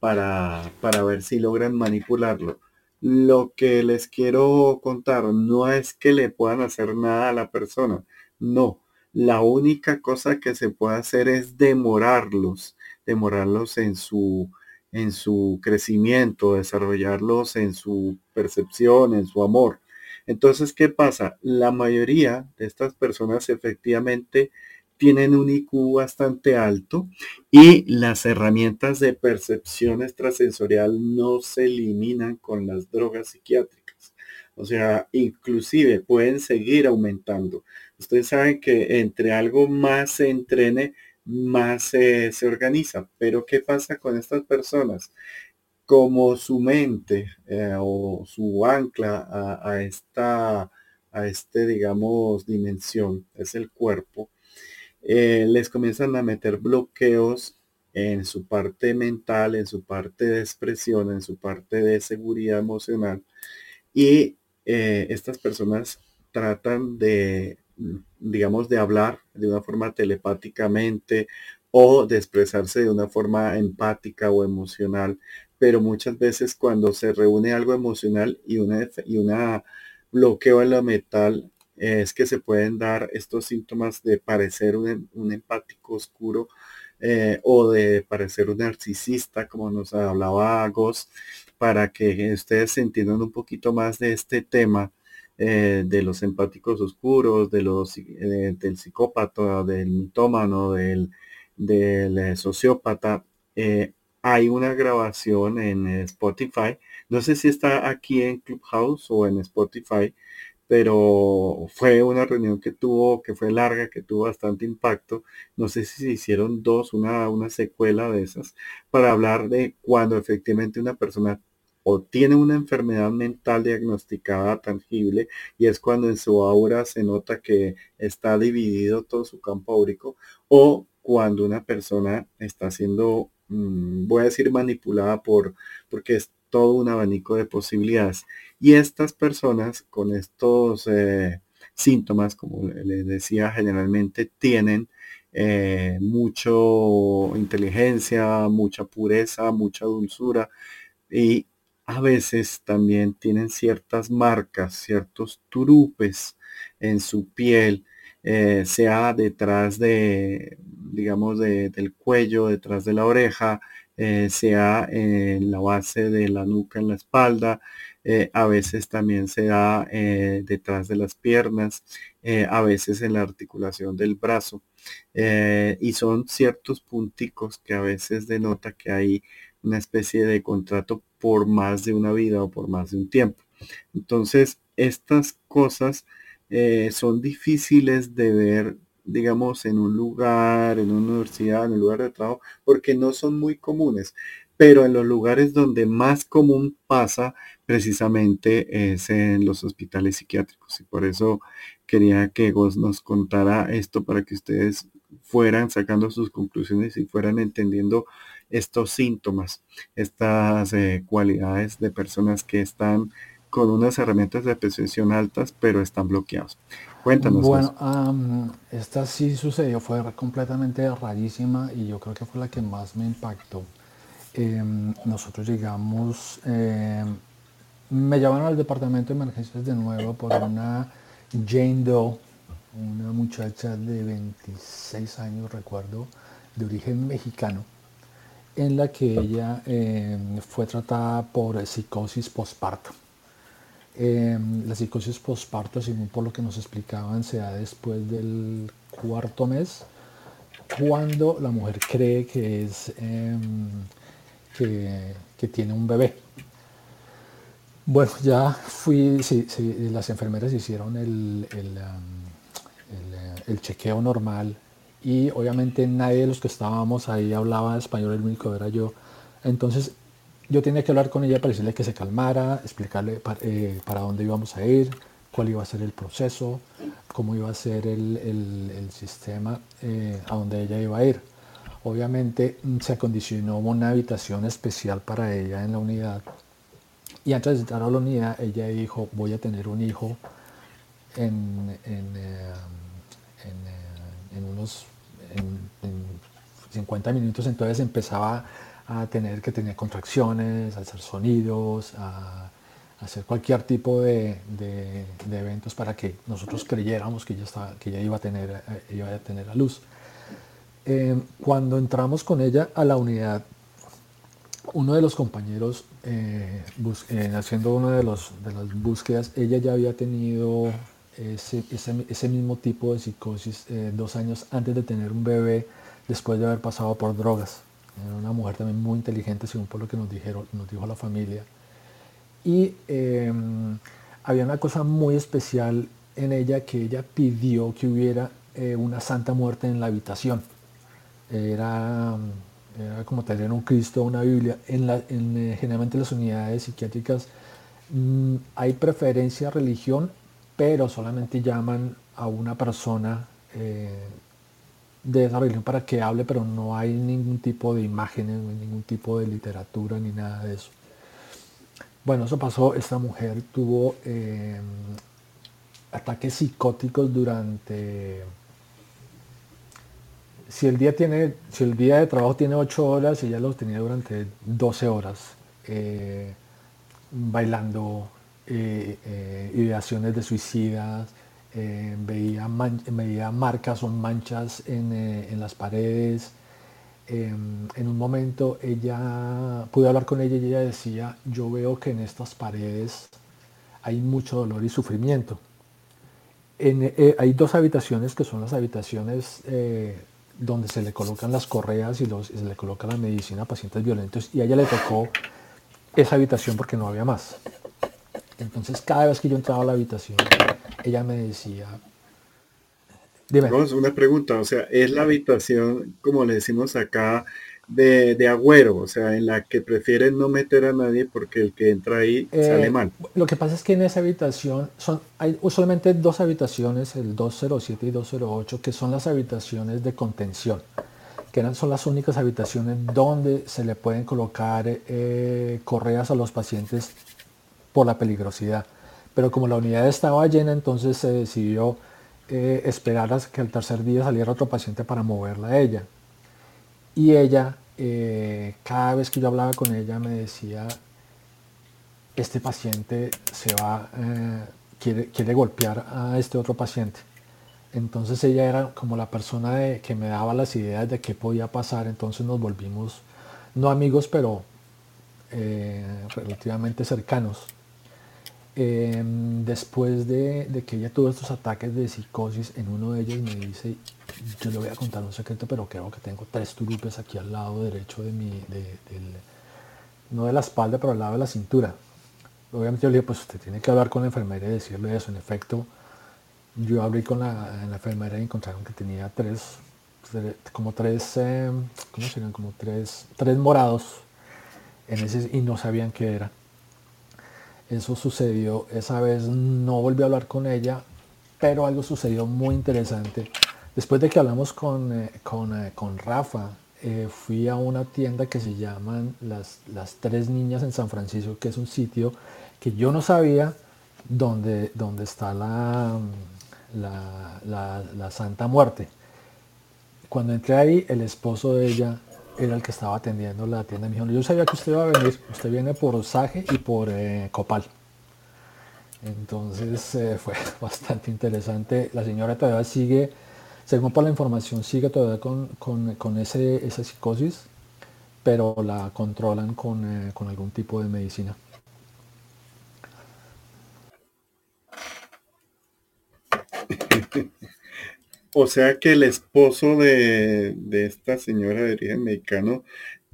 S2: para, para ver si logran manipularlo. Lo que les quiero contar no es que le puedan hacer nada a la persona, no. La única cosa que se puede hacer es demorarlos demorarlos en su, en su crecimiento, desarrollarlos en su percepción, en su amor. Entonces, ¿qué pasa? La mayoría de estas personas efectivamente tienen un IQ bastante alto y las herramientas de percepción extrasensorial no se eliminan con las drogas psiquiátricas. O sea, inclusive pueden seguir aumentando. Ustedes saben que entre algo más se entrene, más se organiza. Pero ¿qué pasa con estas personas? Como su mente eh, o su ancla a, esta, a este, digamos, dimensión, es el cuerpo, eh, les comienzan a meter bloqueos en su parte mental, en su parte de expresión, en su parte de seguridad emocional. Y eh, estas personas tratan de digamos, de hablar de una forma telepáticamente o de expresarse de una forma empática o emocional. Pero muchas veces cuando se reúne algo emocional y una, y una bloqueo en la metal, es que se pueden dar estos síntomas de parecer un, empático oscuro eh, o de parecer un narcisista, como nos hablaba Agos, para que ustedes se entiendan un poquito más de este tema eh, de los empáticos oscuros, de los, eh, del psicópata, del mitómano, del, del sociópata. Hay una grabación en Spotify. No sé si está aquí en Clubhouse o en Spotify, pero fue una reunión que tuvo, que fue larga, que tuvo bastante impacto. No sé si se hicieron dos, una, una secuela de esas, para hablar de cuando efectivamente una persona o tiene una enfermedad mental diagnosticada tangible y es cuando en su aura se nota que está dividido todo su campo áurico o cuando una persona está siendo, voy a decir manipulada por, porque es todo un abanico de posibilidades. Y estas personas con estos eh, síntomas, como les decía, generalmente tienen eh, mucho inteligencia, mucha pureza, mucha dulzura y a veces también tienen ciertas marcas, ciertos turupes en su piel, eh, sea detrás de, digamos, del cuello, detrás de la oreja, eh, sea en la base de la nuca, en la espalda, eh, a veces también se da detrás de las piernas, a veces en la articulación del brazo. y son ciertos punticos que a veces denota que hay una especie de contrato por más de una vida o por más de un tiempo. Entonces, estas cosas eh, son difíciles de ver, digamos, en un lugar, en una universidad, en un lugar de trabajo, porque no son muy comunes. Pero en los lugares donde más común pasa precisamente es en los hospitales psiquiátricos. Y por eso quería que vos nos contara esto para que ustedes fueran sacando sus conclusiones y fueran entendiendo estos síntomas, estas eh, cualidades de personas que están con unas herramientas de percepción altas, pero están bloqueados. Cuéntanos.
S3: Bueno, esta sí sucedió, fue completamente rarísima y yo creo que fue la que más me impactó. Em, nosotros llegamos, em, me llamaron al departamento de emergencias de nuevo por una Jane Doe, una muchacha de 26 años, recuerdo, de origen mexicano, en la que ella em, fue tratada por psicosis postparto. Em, la psicosis postparto, según por lo que nos explicaban, se da después del cuarto mes, cuando la mujer cree que es em, que, tiene un bebé. Bueno, ya fui, sí, las enfermeras hicieron el, el, el, chequeo normal y obviamente nadie de los que estábamos ahí hablaba español, el único era yo. Entonces yo tenía que hablar con ella para decirle que se calmara, explicarle eh, para, dónde íbamos a ir, cuál iba a ser el proceso, cómo iba a ser el, sistema eh, a donde ella iba a ir. Obviamente mm, se acondicionó una habitación especial para ella en la unidad. Y antes de entrar a la unidad, ella dijo, voy a tener un hijo en, en, eh, en unos 50 minutos. Entonces empezaba a tener que tener contracciones, a hacer sonidos, a, hacer cualquier tipo de, eventos para que nosotros creyéramos que estaba, que ella iba, a tener, eh, iba a tener la luz. Eh, cuando entramos con ella a la unidad, uno de los compañeros, eh, haciendo una de, los, de las búsquedas, ella ya había tenido ese, ese mismo tipo de psicosis dos años antes de tener un bebé, después de haber pasado por drogas. Era una mujer también muy inteligente, según por lo que nos dijeron, nos dijo la familia. Y em, había una cosa muy especial en ella que ella pidió que hubiera eh, una santa muerte en la habitación. Era, como tener un Cristo, una Biblia. En, la, en eh, generalmente las unidades psiquiátricas mm, hay preferencia religión, pero solamente llaman a una persona eh, de esa religión para que hable, pero no hay ningún tipo de imágenes, ningún tipo de literatura, ni nada de eso. Bueno, eso pasó, esta mujer tuvo em, ataques psicóticos durante... Si el, día tiene, si el día de trabajo tiene 8 horas, ella los tenía durante 12 horas, eh, bailando, eh, eh, ideaciones de suicidas, eh, veía, veía, marcas o manchas en, eh, las paredes. Em, en un momento ella, pude hablar con ella y ella decía, yo veo que en estas paredes hay mucho dolor y sufrimiento. Eh, hay dos habitaciones que son las habitaciones donde se le colocan las correas y, los, se le coloca la medicina a pacientes violentos y a ella le tocó esa habitación porque no había más. Entonces cada vez que yo entraba a la habitación, ella me decía,
S2: dime. una pregunta, o sea, es la habitación, como le decimos acá, de, agüero, o sea, en la que prefieren no meter a nadie porque el que entra ahí sale eh, mal.
S3: Lo que pasa es que en esa habitación son, hay solamente dos habitaciones, el 207 y 208, que son las habitaciones de contención, que eran, son las únicas habitaciones donde se le pueden colocar eh, correas a los pacientes por la peligrosidad pero como la unidad estaba llena, entonces se decidió eh, esperar a que el tercer día saliera otro paciente para moverla a ella. Y ella, eh, cada vez que yo hablaba con ella, me decía, este paciente se va, eh, quiere, quiere golpear a este otro paciente. Entonces ella era como la persona que me daba las ideas de qué podía pasar, entonces nos volvimos, no amigos, pero relativamente cercanos. Em, después de, que ella tuvo estos ataques de psicosis, en uno de ellos me dice, yo le voy a contar un secreto, pero creo que tengo tres turupes aquí al lado derecho de mi, no de la espalda, pero al lado de la cintura. Obviamente yo le dije, pues usted tiene que hablar con la enfermera y decirle eso. En efecto, yo abrí con la, enfermera y encontraron que tenía tres, como tres, em, ¿cómo serían? Como tres, tres morados en ese, y no sabían qué era. Eso sucedió, esa vez no volví a hablar con ella, pero algo sucedió muy interesante. Después de que hablamos con, eh, eh, con, Rafa, eh, fui a una tienda que se llaman las, las Tres Niñas en San Francisco, que es un sitio que yo no sabía dónde, dónde está la, la Santa Muerte. Cuando entré ahí, el esposo de ella era el que estaba atendiendo la tienda. Me dijo, yo sabía que usted iba a venir, usted viene por Saje y por eh, Copal. Entonces eh, fue bastante interesante. La señora todavía sigue, según por la información, sigue todavía con, ese, esa psicosis, pero la controlan con, eh, con algún tipo de medicina.
S2: O sea que el esposo de, esta señora de origen mexicano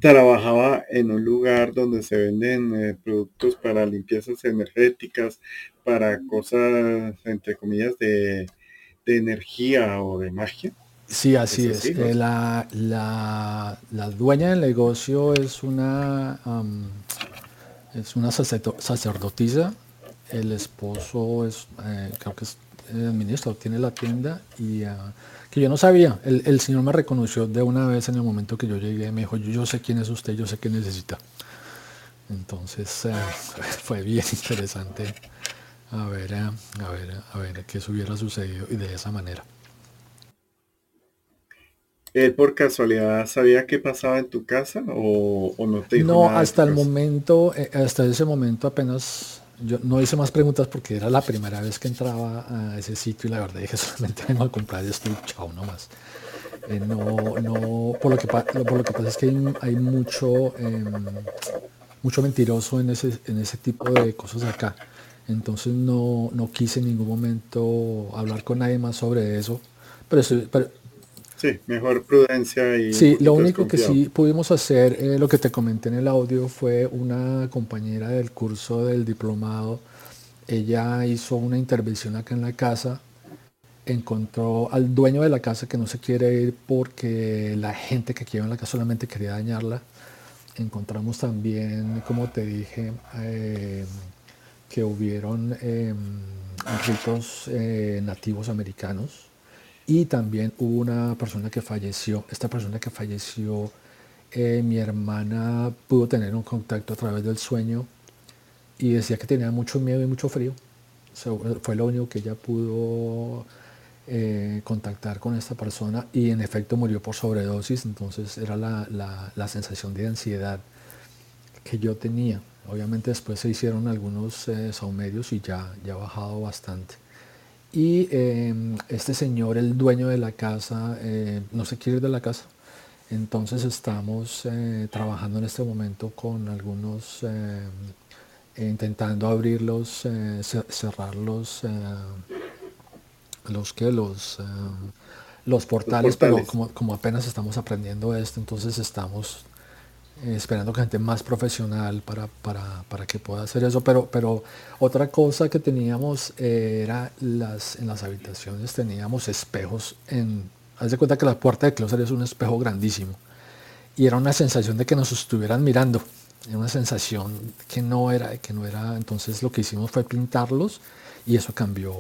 S2: trabajaba en un lugar donde se venden eh, productos para limpiezas energéticas, para cosas, entre comillas, de, energía o de magia.
S3: Sí, así es. Eh, la, dueña del negocio es una, es una sacerdotisa. El esposo es, eh, creo que es el ministro tiene la tienda y ah, que yo no sabía. El, señor me reconoció de una vez en el momento que yo llegué. Me dijo, yo, sé quién es usted, yo sé qué necesita. Entonces eh, fue bien interesante a ver, eh, a ver, a ver qué hubiera sucedido y de esa manera.
S2: ¿Él por casualidad sabía qué pasaba en tu casa o, no te dijo
S3: No, hasta el momento, eh, hasta ese momento apenas yo no hice más preguntas porque era la primera vez que entraba a ese sitio y la verdad dije solamente vengo a comprar esto y chao nomás. Eh, no, no, por lo que por lo que pasa es que hay, mucho em, mucho mentiroso en ese, en ese tipo de cosas acá. Entonces no, no quise en ningún momento hablar con nadie más sobre eso. Pero
S2: Sí, mejor prudencia y...
S3: Sí, lo único que sí pudimos hacer, eh, lo que te comenté en el audio, fue una compañera del curso del diplomado. Ella hizo una intervención acá en la casa, encontró al dueño de la casa que no se quiere ir porque la gente que quedó en la casa solamente quería dañarla. Encontramos también, como te dije, eh, que hubieron em, ritos eh, nativos americanos y también hubo una persona que falleció. Esta persona que falleció, eh, mi hermana pudo tener un contacto a través del sueño y decía que tenía mucho miedo y mucho frío. fue lo único que ella pudo eh, contactar con esta persona y en efecto murió por sobredosis. Entonces era la, la, sensación de ansiedad que yo tenía. Obviamente después se hicieron algunos eh, y ya, ya ha bajado bastante. Y em, este señor, el dueño de la casa, eh, no se quiere ir de la casa. Entonces estamos eh, trabajando en este momento con algunos, em, intentando abrirlos, eh, cerrarlos, los que los, los portales, pero como, como apenas estamos aprendiendo esto, entonces estamos eh, esperando que gente más profesional para, para, que pueda hacer eso. Pero, pero otra cosa que teníamos era las, en las habitaciones teníamos espejos en... Haz de cuenta que la puerta de closet es un espejo grandísimo. Y era una sensación de que nos estuvieran mirando. Era una sensación que no era, que no era. Entonces lo que hicimos fue pintarlos y eso cambió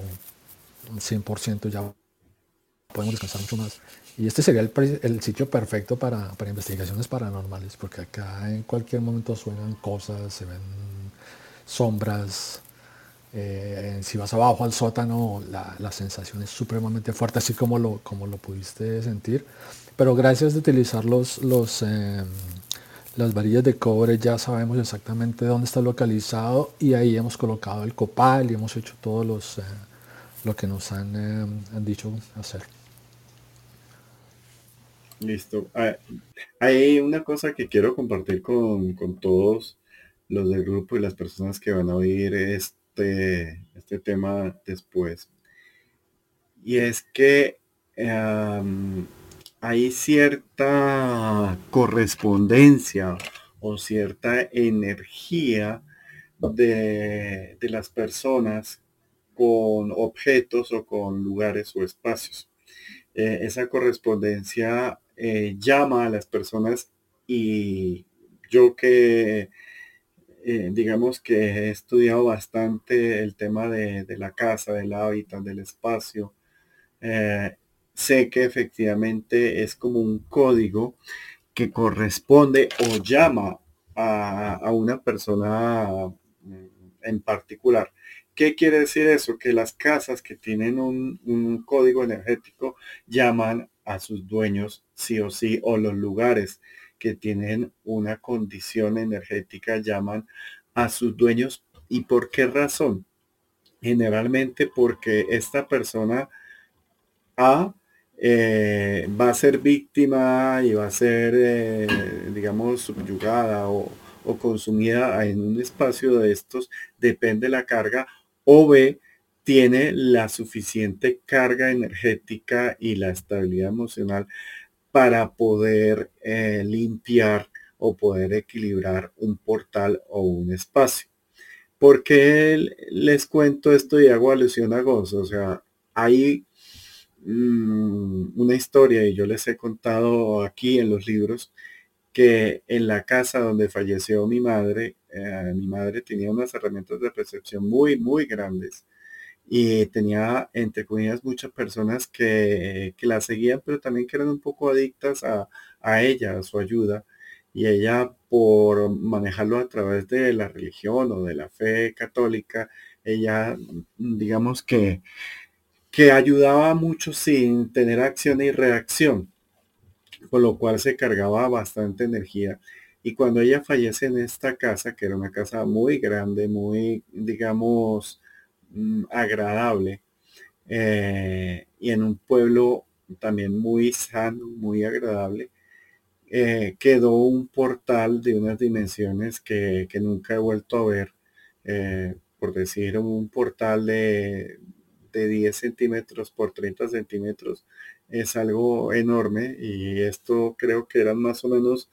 S3: un 100%. Ya podemos descansar mucho más. Y este sería el, sitio perfecto para, investigaciones paranormales, porque acá en cualquier momento suenan cosas, se ven sombras, Eh, si vas abajo al sótano, la, sensación es supremamente fuerte, así como lo, como lo pudiste sentir. Pero gracias de utilizar los, los, em, las varillas de cobre, ya sabemos exactamente dónde está localizado y ahí hemos colocado el copal y hemos hecho todos los, eh, lo que nos han, em, han dicho hacer.
S2: Listo. Ah, hay una cosa que quiero compartir con, todos los del grupo y las personas que van a oír este, este tema después. Y es que hay cierta correspondencia o cierta energía de, de las personas con objetos o con lugares o espacios. Eh, esa correspondencia eh, llama a las personas y yo que eh, digamos que he estudiado bastante el tema de, la casa, del hábitat, del espacio, sé que efectivamente es como un código que corresponde o llama a, a una persona en particular. ¿Qué quiere decir eso? Que las casas que tienen un, código energético llaman a sus dueños sí o sí, o los lugares que tienen una condición energética llaman a sus dueños. ¿Y por qué razón? Generalmente porque esta persona A eh, va a ser víctima y va a ser, eh, digamos, subyugada o, o consumida en un espacio de estos, depende la carga o B, tiene la suficiente carga energética y la estabilidad emocional para poder eh, limpiar o poder equilibrar un portal o un espacio. ¿Por qué les cuento esto y hago alusión a gozo? O sea, hay mm, una historia y yo les he contado aquí en los libros que en la casa donde falleció mi madre, eh, mi madre tenía unas herramientas de percepción muy, muy grandes y tenía, entre comillas, muchas personas que, la seguían, pero también que eran un poco adictas a, ella, a su ayuda. Y ella, por manejarlo a través de la religión o de la fe católica, ella, digamos que, que ayudaba mucho sin tener acción y reacción con lo cual se cargaba bastante energía. Y cuando ella fallece en esta casa, que era una casa muy grande, muy, digamos, agradable, eh, y en un pueblo también muy sano, muy agradable, eh, quedó un portal de unas dimensiones que, nunca he vuelto a ver, eh, por decir un portal de, de 10 centímetros por 30 centímetros. Es algo enorme y esto creo que eran más o menos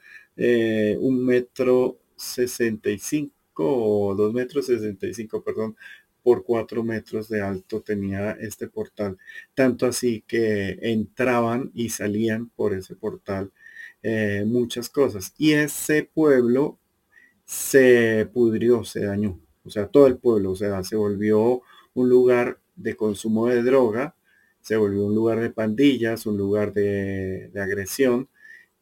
S2: un metro 65 o dos metros 65, perdón, por cuatro metros de alto tenía este portal. Tanto así que entraban y salían por ese portal eh, muchas cosas. Y ese pueblo se pudrió, se dañó. O sea, todo el pueblo, o sea, se volvió un lugar de consumo de droga, se volvió un lugar de pandillas, un lugar de, agresión.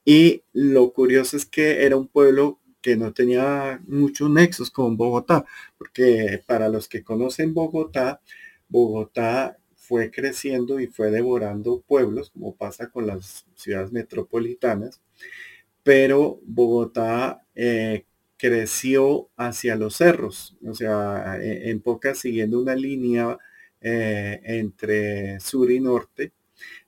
S2: Y lo curioso es que era un pueblo que no tenía muchos nexos con Bogotá, porque para los que conocen Bogotá, Bogotá fue creciendo y fue devorando pueblos, como pasa con las ciudades metropolitanas, pero Bogotá eh, creció hacia los cerros, o sea, e, en pocas siguiendo una línea eh, entre sur y norte,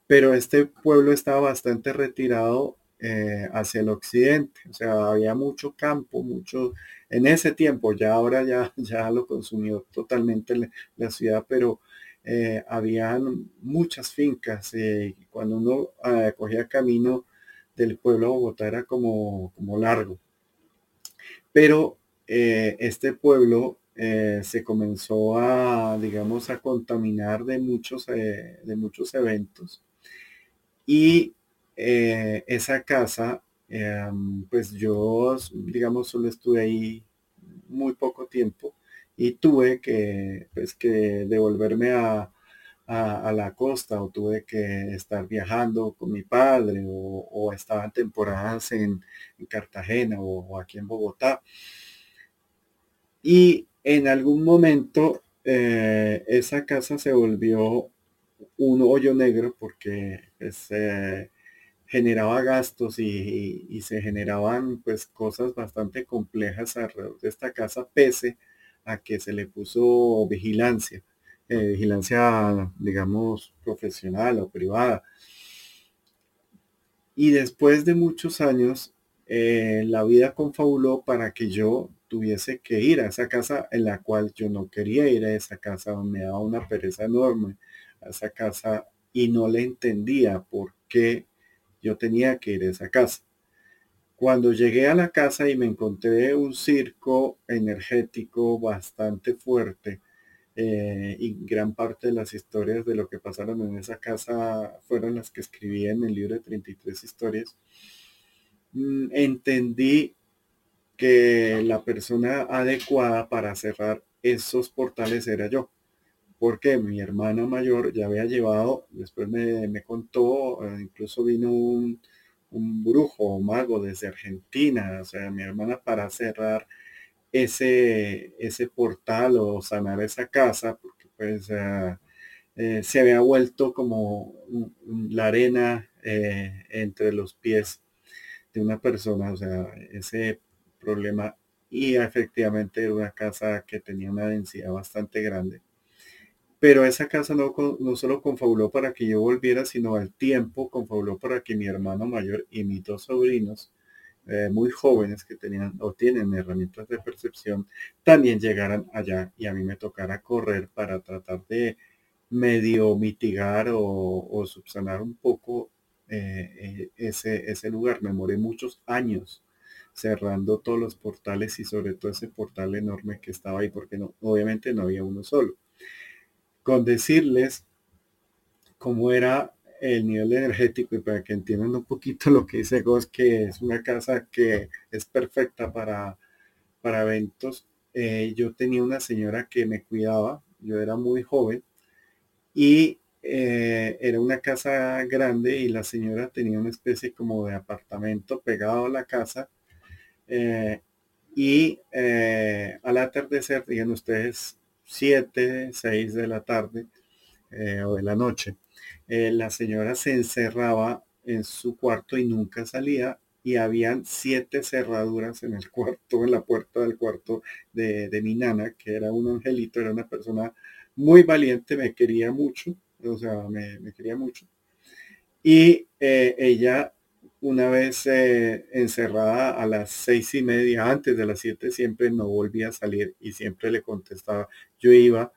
S2: pero este pueblo estaba bastante retirado eh, hacia el occidente, o sea, había mucho campo, mucho, en ese tiempo, ya ahora ya, ya lo consumió totalmente la, ciudad, pero eh, habían muchas fincas, y cuando uno cogía camino del pueblo a Bogotá era como, como largo. Pero este pueblo eh, se comenzó a, digamos, a contaminar de muchos, eh, de muchos eventos. Y eh, esa casa, pues yo, digamos, solo estuve ahí muy poco tiempo y tuve que, pues, que devolverme a, la costa o tuve que estar viajando con mi padre o, estaba en temporadas en, Cartagena o, o, aquí en Bogotá. Y en algún momento esa casa se volvió un hoyo negro porque pues, generaba gastos y, se generaban pues cosas bastante complejas alrededor de esta casa pese a que se le puso vigilancia, eh, vigilancia digamos profesional o privada. Y después de muchos años, eh, la vida confabuló para que yo tuviese que ir a esa casa en la cual yo no quería ir a esa casa, me daba una pereza enorme a esa casa y no le entendía por qué yo tenía que ir a esa casa. Cuando llegué a la casa y me encontré un circo energético bastante fuerte, eh, y gran parte de las historias de lo que pasaron en esa casa fueron las que escribí en el libro de 33 historias, mm, entendí que la persona adecuada para cerrar esos portales era yo porque mi hermana mayor ya había llevado, después me, contó, eh, incluso vino un, brujo o mago desde Argentina, o sea, mi hermana para cerrar ese, ese portal o sanar esa casa, porque pues eh, eh, se había vuelto como la arena entre los pies de una persona, o sea, ese problema y efectivamente era una casa que tenía una densidad bastante grande pero esa casa no, solo confabuló para que yo volviera, sino al tiempo confabuló para que mi hermano mayor y mis dos sobrinos, eh, muy jóvenes que tenían o tienen herramientas de percepción, también llegaran allá y a mí me tocara correr para tratar de medio mitigar o, subsanar un poco eh, eh, ese, lugar. Me moré muchos años cerrando todos los portales y sobre todo ese portal enorme que estaba ahí, porque obviamente no había uno solo con decirles cómo era el nivel energético y para que entiendan un poquito lo que dice Gos, que es una casa que es perfecta para, para eventos. Eh, yo tenía una señora que me cuidaba, yo era muy joven y eh, era una casa grande y la señora tenía una especie como de apartamento pegado a la casa. Eh, y al atardecer, digan ustedes, 7, 6 de la tarde eh, o de la noche, eh, la señora se encerraba en su cuarto y nunca salía y habían siete cerraduras en el cuarto, en la puerta del cuarto de, mi nana, que era un angelito, era una persona muy valiente, me quería mucho, o sea, me, quería mucho. Y eh, ella una vez eh, encerrada a las seis y media, antes de las siete, siempre no volvía a salir y siempre le contestaba. Yo iba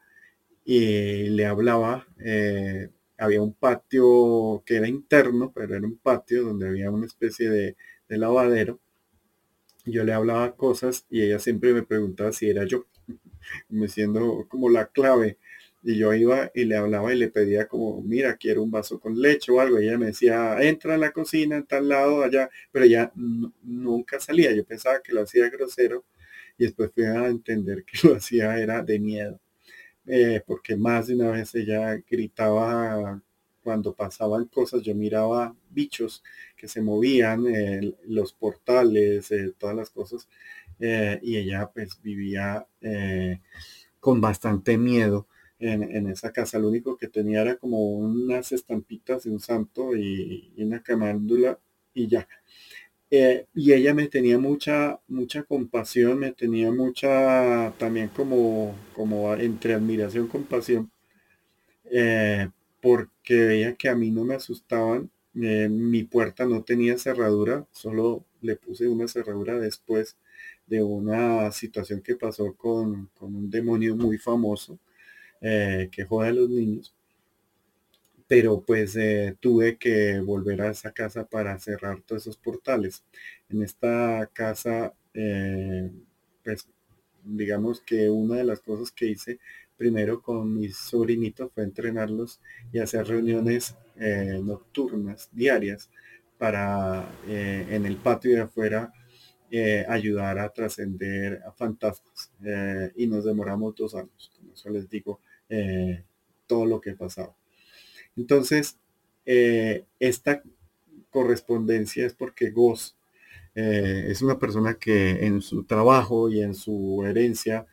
S2: y le hablaba. Eh, había un patio que era interno, pero era un patio donde había una especie de, de lavadero. Yo le hablaba cosas y ella siempre me preguntaba si era yo, me siendo como la clave y yo iba y le hablaba y le pedía como, mira, quiero un vaso con leche o algo. Ella me decía, entra a la cocina, en tal lado, allá. Pero ella nunca salía. Yo pensaba que lo hacía grosero y después fui a entender que lo hacía era de miedo. Eh, porque más de una vez ella gritaba cuando pasaban cosas, yo miraba bichos que se movían, eh, los portales, eh, todas las cosas, y ella pues vivía con bastante miedo en, esa casa. Lo único que tenía era como unas estampitas de un santo y, una camándula y ya. Eh, y ella me tenía mucha, mucha compasión, me tenía mucha también como, como entre admiración, compasión, eh, porque veía que a mí no me asustaban. Eh, mi puerta no tenía cerradura, solo le puse una cerradura después de una situación que pasó con, con un demonio muy famoso eh, que jode a los niños. Pero pues eh, tuve que volver a esa casa para cerrar todos esos portales. En esta casa, eh, pues digamos que una de las cosas que hice primero con mis sobrinitos fue entrenarlos y hacer reuniones nocturnas, diarias, para en el patio de afuera ayudar a trascender a fantasmas. y nos demoramos dos años. Como eso les digo, eh, todo lo que pasaba. Entonces, eh, esta correspondencia es porque Goss eh, es una persona que en su trabajo y en su herencia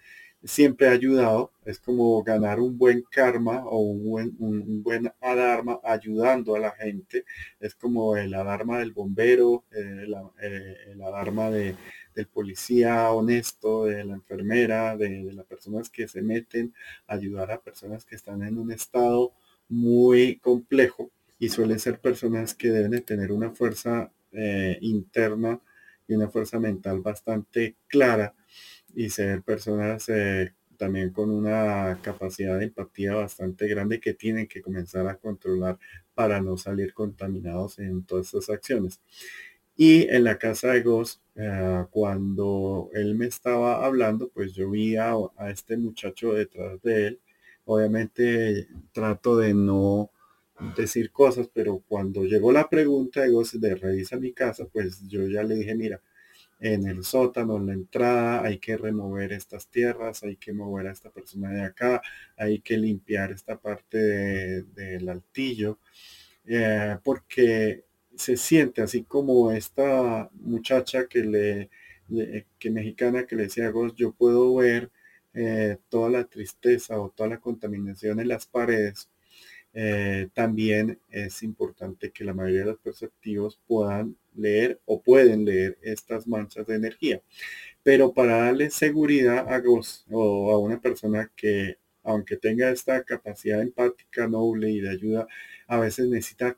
S2: siempre ha ayudado. Es como ganar un buen karma o un buen, un buen alarma ayudando a la gente. Es como el alarma del bombero, eh, eh, el alarma de, del policía honesto, de la enfermera, de, las personas que se meten a ayudar a personas que están en un estado muy complejo y suelen ser personas que deben de tener una fuerza eh, interna y una fuerza mental bastante clara y ser personas eh, también con una capacidad de empatía bastante grande que tienen que comenzar a controlar para no salir contaminados en todas estas acciones. Y en la casa de Goss, eh, cuando él me estaba hablando, pues yo vi a, este muchacho detrás de él. Obviamente trato de no decir cosas, pero cuando llegó la pregunta de Goss de revisa mi casa, pues yo ya le dije, mira, en el sótano, en la entrada, hay que remover estas tierras, hay que mover a esta persona de acá, hay que limpiar esta parte del altillo, eh, porque se siente así como esta muchacha que le, que mexicana que le decía yo puedo ver eh, toda la tristeza o toda la contaminación en las paredes. Eh, también es importante que la mayoría de los perceptivos puedan leer o pueden leer estas manchas de energía. Pero para darle seguridad a vos o a una persona que, aunque tenga esta capacidad empática noble y de ayuda, a veces necesita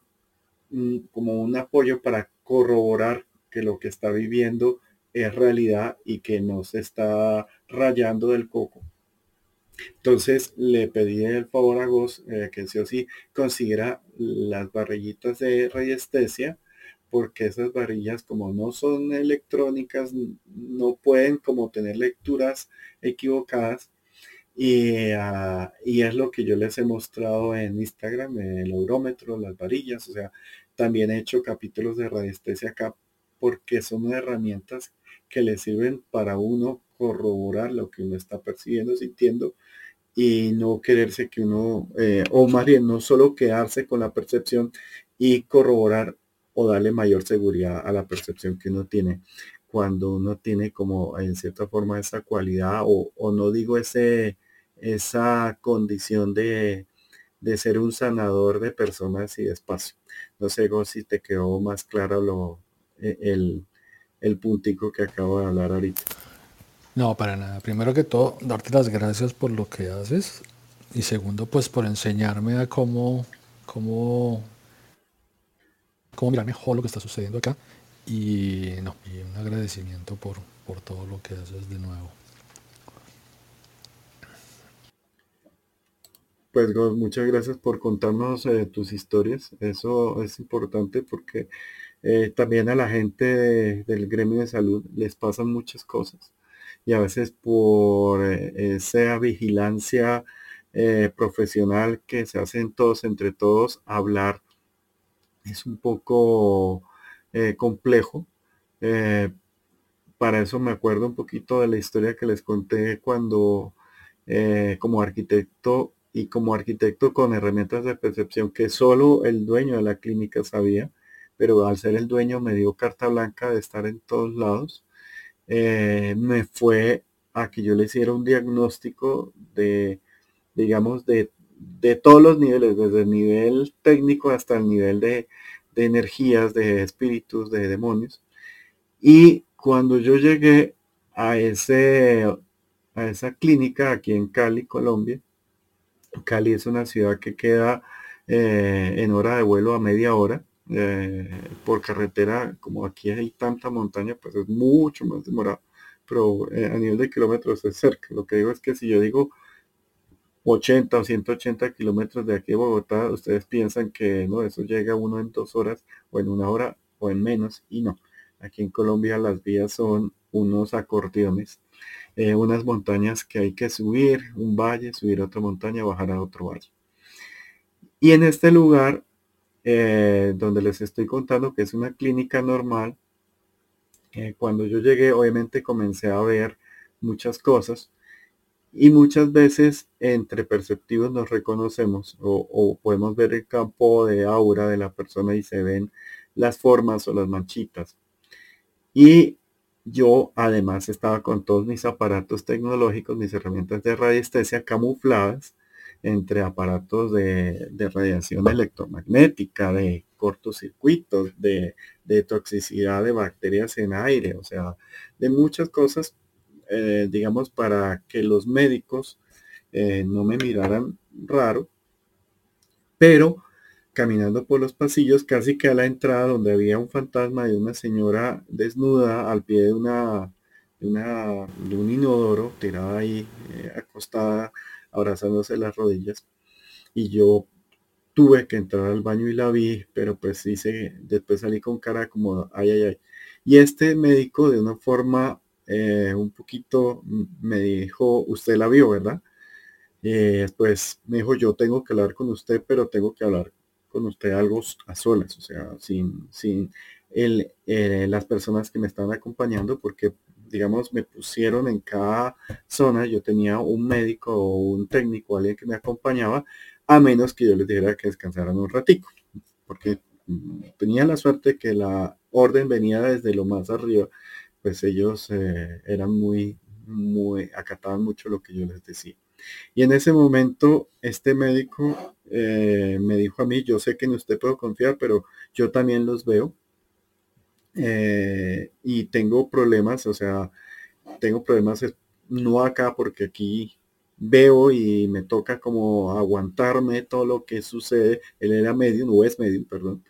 S2: como un apoyo para corroborar que lo que está viviendo es realidad y que no se está rayando del coco. Entonces le pedí el favor a Goss eh, que sí o sí consiguiera las barrillitas de radiestesia porque esas varillas como no son electrónicas no pueden como tener lecturas equivocadas. Y, ah, y, es lo que yo les he mostrado en Instagram, el eurómetro, las varillas, o sea, también he hecho capítulos de radiestesia acá porque son herramientas que le sirven para uno corroborar lo que uno está percibiendo, sintiendo y no quererse que uno, eh, o más bien no solo quedarse con la percepción y corroborar o darle mayor seguridad a la percepción que uno tiene cuando uno tiene como en cierta forma esa cualidad o, o no digo ese esa condición de, de ser un sanador de personas y de espacio. No sé si te quedó más claro lo, e, el, el puntico que acabo de hablar ahorita.
S3: No, para nada. Primero que todo, darte las gracias por lo que haces. Y segundo, pues por enseñarme a cómo, cómo, cómo mirar mejor lo que está sucediendo acá. Y un agradecimiento por, por todo lo que haces de nuevo.
S2: Pues muchas gracias por contarnos eh, tus historias. Eso es importante porque eh, también a la gente del gremio de salud les pasan muchas cosas y a veces por eh, esa vigilancia profesional que se hacen todos entre todos, hablar es un poco complejo. para eso me acuerdo un poquito de la historia que les conté cuando como arquitecto y como arquitecto con herramientas de percepción que solo el dueño de la clínica sabía, pero al ser el dueño me dio carta blanca de estar en todos lados, eh, me fue a que yo le hiciera un diagnóstico de, digamos, de, de todos los niveles, desde el nivel técnico hasta el nivel de, de energías, de espíritus, de demonios. Y cuando yo llegué a, ese, a esa clínica aquí en Cali, Colombia, Cali es una ciudad que queda eh, en hora de vuelo a media hora. Eh, por carretera, como aquí hay tanta montaña, pues es mucho más demorado. Pero eh, a nivel de kilómetros es cerca. Lo que digo es que si yo digo 80 o 180 kilómetros de aquí a Bogotá, ustedes piensan que no, eso llega uno en dos horas o en una hora o en menos. Y no. Aquí en Colombia las vías son unos acordeones eh, unas montañas que hay que subir, un valle, subir otra montaña, bajar a otro valle. Y en este lugar, eh, donde les estoy contando que es una clínica normal, eh, cuando yo llegué, obviamente comencé a ver muchas cosas y muchas veces entre perceptivos nos reconocemos o, podemos ver el campo de aura de la persona y se ven las formas o las manchitas. Y yo además estaba con todos mis aparatos tecnológicos, mis herramientas de radiestesia camufladas entre aparatos de, radiación electromagnética, de cortocircuitos, de, de, toxicidad de bacterias en aire, o sea, de muchas cosas, eh, digamos, para que los médicos eh, no me miraran raro, pero caminando por los pasillos, casi que a la entrada donde había un fantasma de una señora desnuda al pie de una, de, un inodoro, tirada ahí, eh, acostada, abrazándose las rodillas. Y yo tuve que entrar al baño y la vi, pero pues hice, después salí con cara como, ay, ay, ay. Y este médico de una forma eh, un poquito me dijo, usted la vio, ¿verdad? Eh, pues me dijo, yo tengo que hablar con usted, pero tengo que hablar con usted algo a solas, o sea, sin, sin el, eh, las personas que me están acompañando, porque digamos, me pusieron en cada zona, yo tenía un médico o un técnico, alguien que me acompañaba, a menos que yo les dijera que descansaran un ratico, porque mm, tenía la suerte que la orden venía desde lo más arriba, pues ellos eh, eran muy, muy, acataban mucho lo que yo les decía. Y en ese momento, este médico eh, me dijo a mí, yo sé que en usted puedo confiar, pero yo también los veo. Eh, y tengo problemas, o sea, tengo problemas no acá porque aquí veo y me toca como aguantarme todo lo que sucede. Él era medio, no es medio, perdón.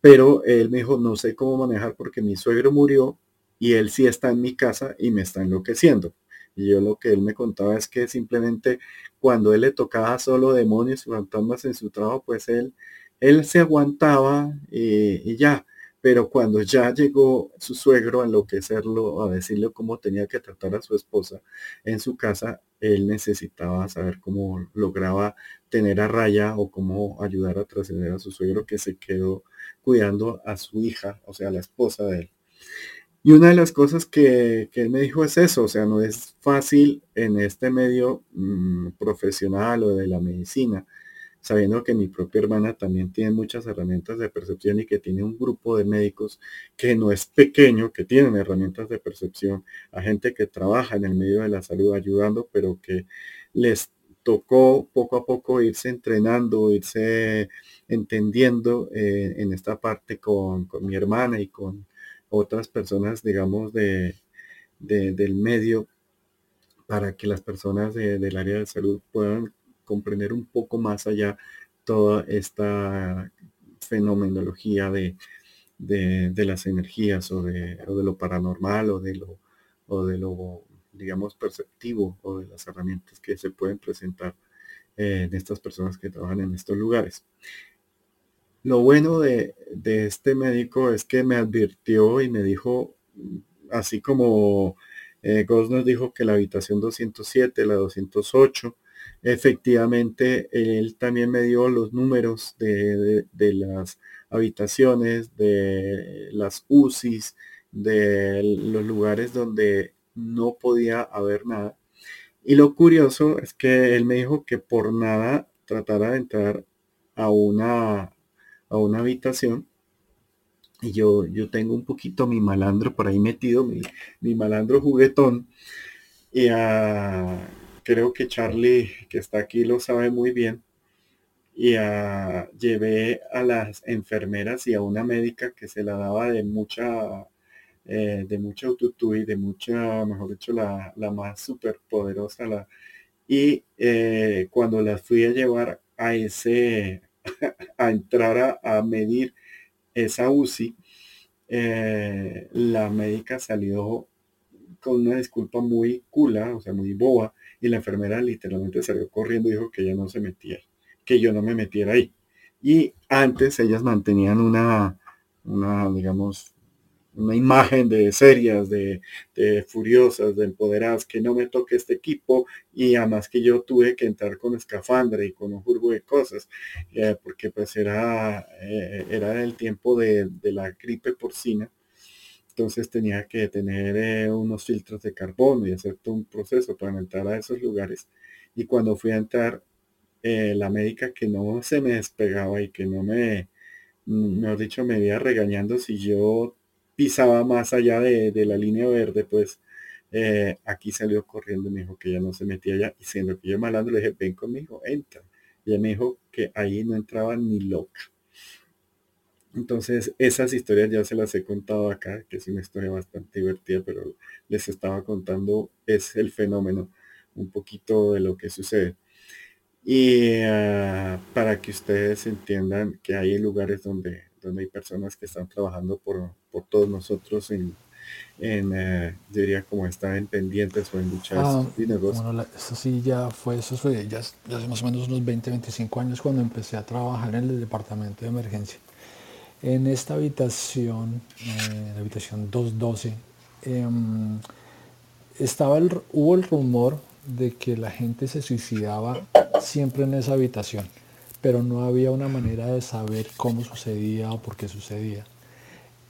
S2: Pero él me dijo, no sé cómo manejar porque mi suegro murió y él sí está en mi casa y me está enloqueciendo. Y yo lo que él me contaba es que simplemente cuando él le tocaba solo demonios y fantasmas en su trabajo, pues él, él se aguantaba eh, y, ya. Pero cuando ya llegó su suegro a enloquecerlo, a decirle cómo tenía que tratar a su esposa en su casa, él necesitaba saber cómo lograba tener a raya o cómo ayudar a trascender a su suegro que se quedó cuidando a su hija, o sea, la esposa de él. Y una de las cosas que, él me dijo es eso, o sea, no es fácil en este medio mm, profesional o de la medicina, sabiendo que mi propia hermana también tiene muchas herramientas de percepción y que tiene un grupo de médicos que no es pequeño, que tienen herramientas de percepción, a gente que trabaja en el medio de la salud ayudando, pero que les tocó poco a poco irse entrenando, irse entendiendo eh, en esta parte con, con mi hermana y con otras personas, digamos, de, del medio para que las personas del área de salud puedan comprender un poco más allá toda esta fenomenología de, de, las energías o de, de, lo paranormal o de lo, o de lo, digamos, perceptivo o de las herramientas que se pueden presentar en estas personas que trabajan en estos lugares. Lo bueno de, este médico es que me advirtió y me dijo, así como eh, nos dijo que la habitación 207, la 208, efectivamente él también me dio los números de, las habitaciones, de las UCIs, de los lugares donde no podía haber nada. Y lo curioso es que él me dijo que por nada tratara de entrar a una a una habitación y yo, yo tengo un poquito mi malandro por ahí metido, mi, malandro juguetón. Y ah, creo que Charlie, que está aquí, lo sabe muy bien. Y ah, llevé a las enfermeras y a una médica que se la daba de mucha, eh, de mucha y de mucha, mejor dicho, la, la más súper poderosa. La, y eh, cuando las fui a llevar a ese, a entrar a, medir esa UCI, eh, la médica salió con una disculpa muy cula, o sea, muy boba, y la enfermera literalmente salió corriendo y dijo que ella no se metiera, que yo no me metiera ahí. Y antes ellas mantenían una, una digamos, una imagen de serias, de, furiosas, de empoderadas, que no me toque este equipo y además que yo tuve que entrar con escafandra y con un jurgo de cosas, eh, porque pues era, eh, era el tiempo de, la gripe porcina, entonces tenía que tener eh, unos filtros de carbono y hacer todo un proceso para entrar a esos lugares. Y cuando fui a entrar, la médica que no se me despegaba y que no me, mejor dicho, me iba regañando si yo pisaba más allá de, la línea verde, pues eh, aquí salió corriendo me dijo que ya no se metía allá. Y siendo que yo malando le dije, ven conmigo, entra. Y ella me dijo que ahí no entraba ni loca. Entonces, esas historias ya se las he contado acá, que es una historia bastante divertida, pero les estaba contando, es el fenómeno, un poquito de lo que sucede. Y ah, para que ustedes entiendan que hay lugares donde, donde hay personas que están trabajando por, todos nosotros en, en eh, diría como están pendientes o en luchas ah,
S3: Bueno, eso sí ya fue, eso fue ya, ya, hace más o menos unos 20, 25 años cuando empecé a trabajar en el departamento de emergencia. En esta habitación, eh, la habitación 212, em, estaba el, hubo el rumor de que la gente se suicidaba siempre en esa habitación, pero no había una manera de saber cómo sucedía o por qué sucedía.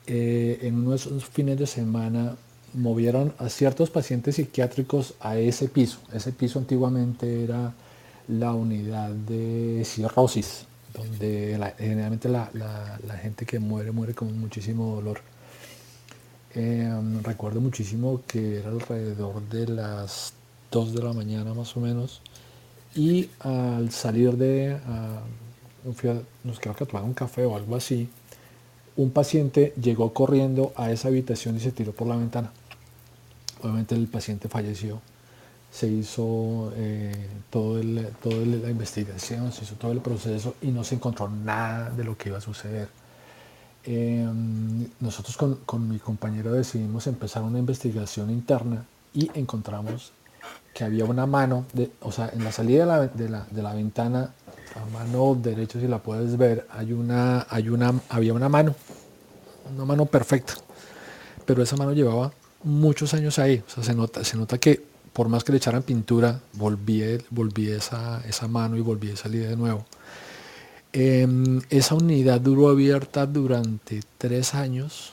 S3: Eh, en uno de esos fines de semana movieron a ciertos pacientes psiquiátricos a ese piso. Ese piso antiguamente era la unidad de cirrosis, donde generalmente la, gente que muere muere con muchísimo dolor. Eh, recuerdo muchísimo que era alrededor de las 2 de la mañana más o menos. Y al salir de, nos quedó que tomar un café o algo así, un paciente llegó corriendo a esa habitación y se tiró por la ventana. Obviamente el paciente falleció. Se hizo eh, todo el, toda la investigación, se hizo todo el proceso y no se encontró nada de lo que iba a suceder. Em, nosotros con, con mi compañero decidimos empezar una investigación interna y encontramos que había una mano, de, o sea, en la salida de la, de la, ventana, a mano derecha, si la puedes ver, hay una, hay una, había una mano, una mano perfecta, pero esa mano llevaba muchos años ahí, o sea, se nota, se nota que por más que le echaran pintura, volví, volví esa, esa mano y volví a salir de nuevo. Em, esa unidad duró abierta durante tres años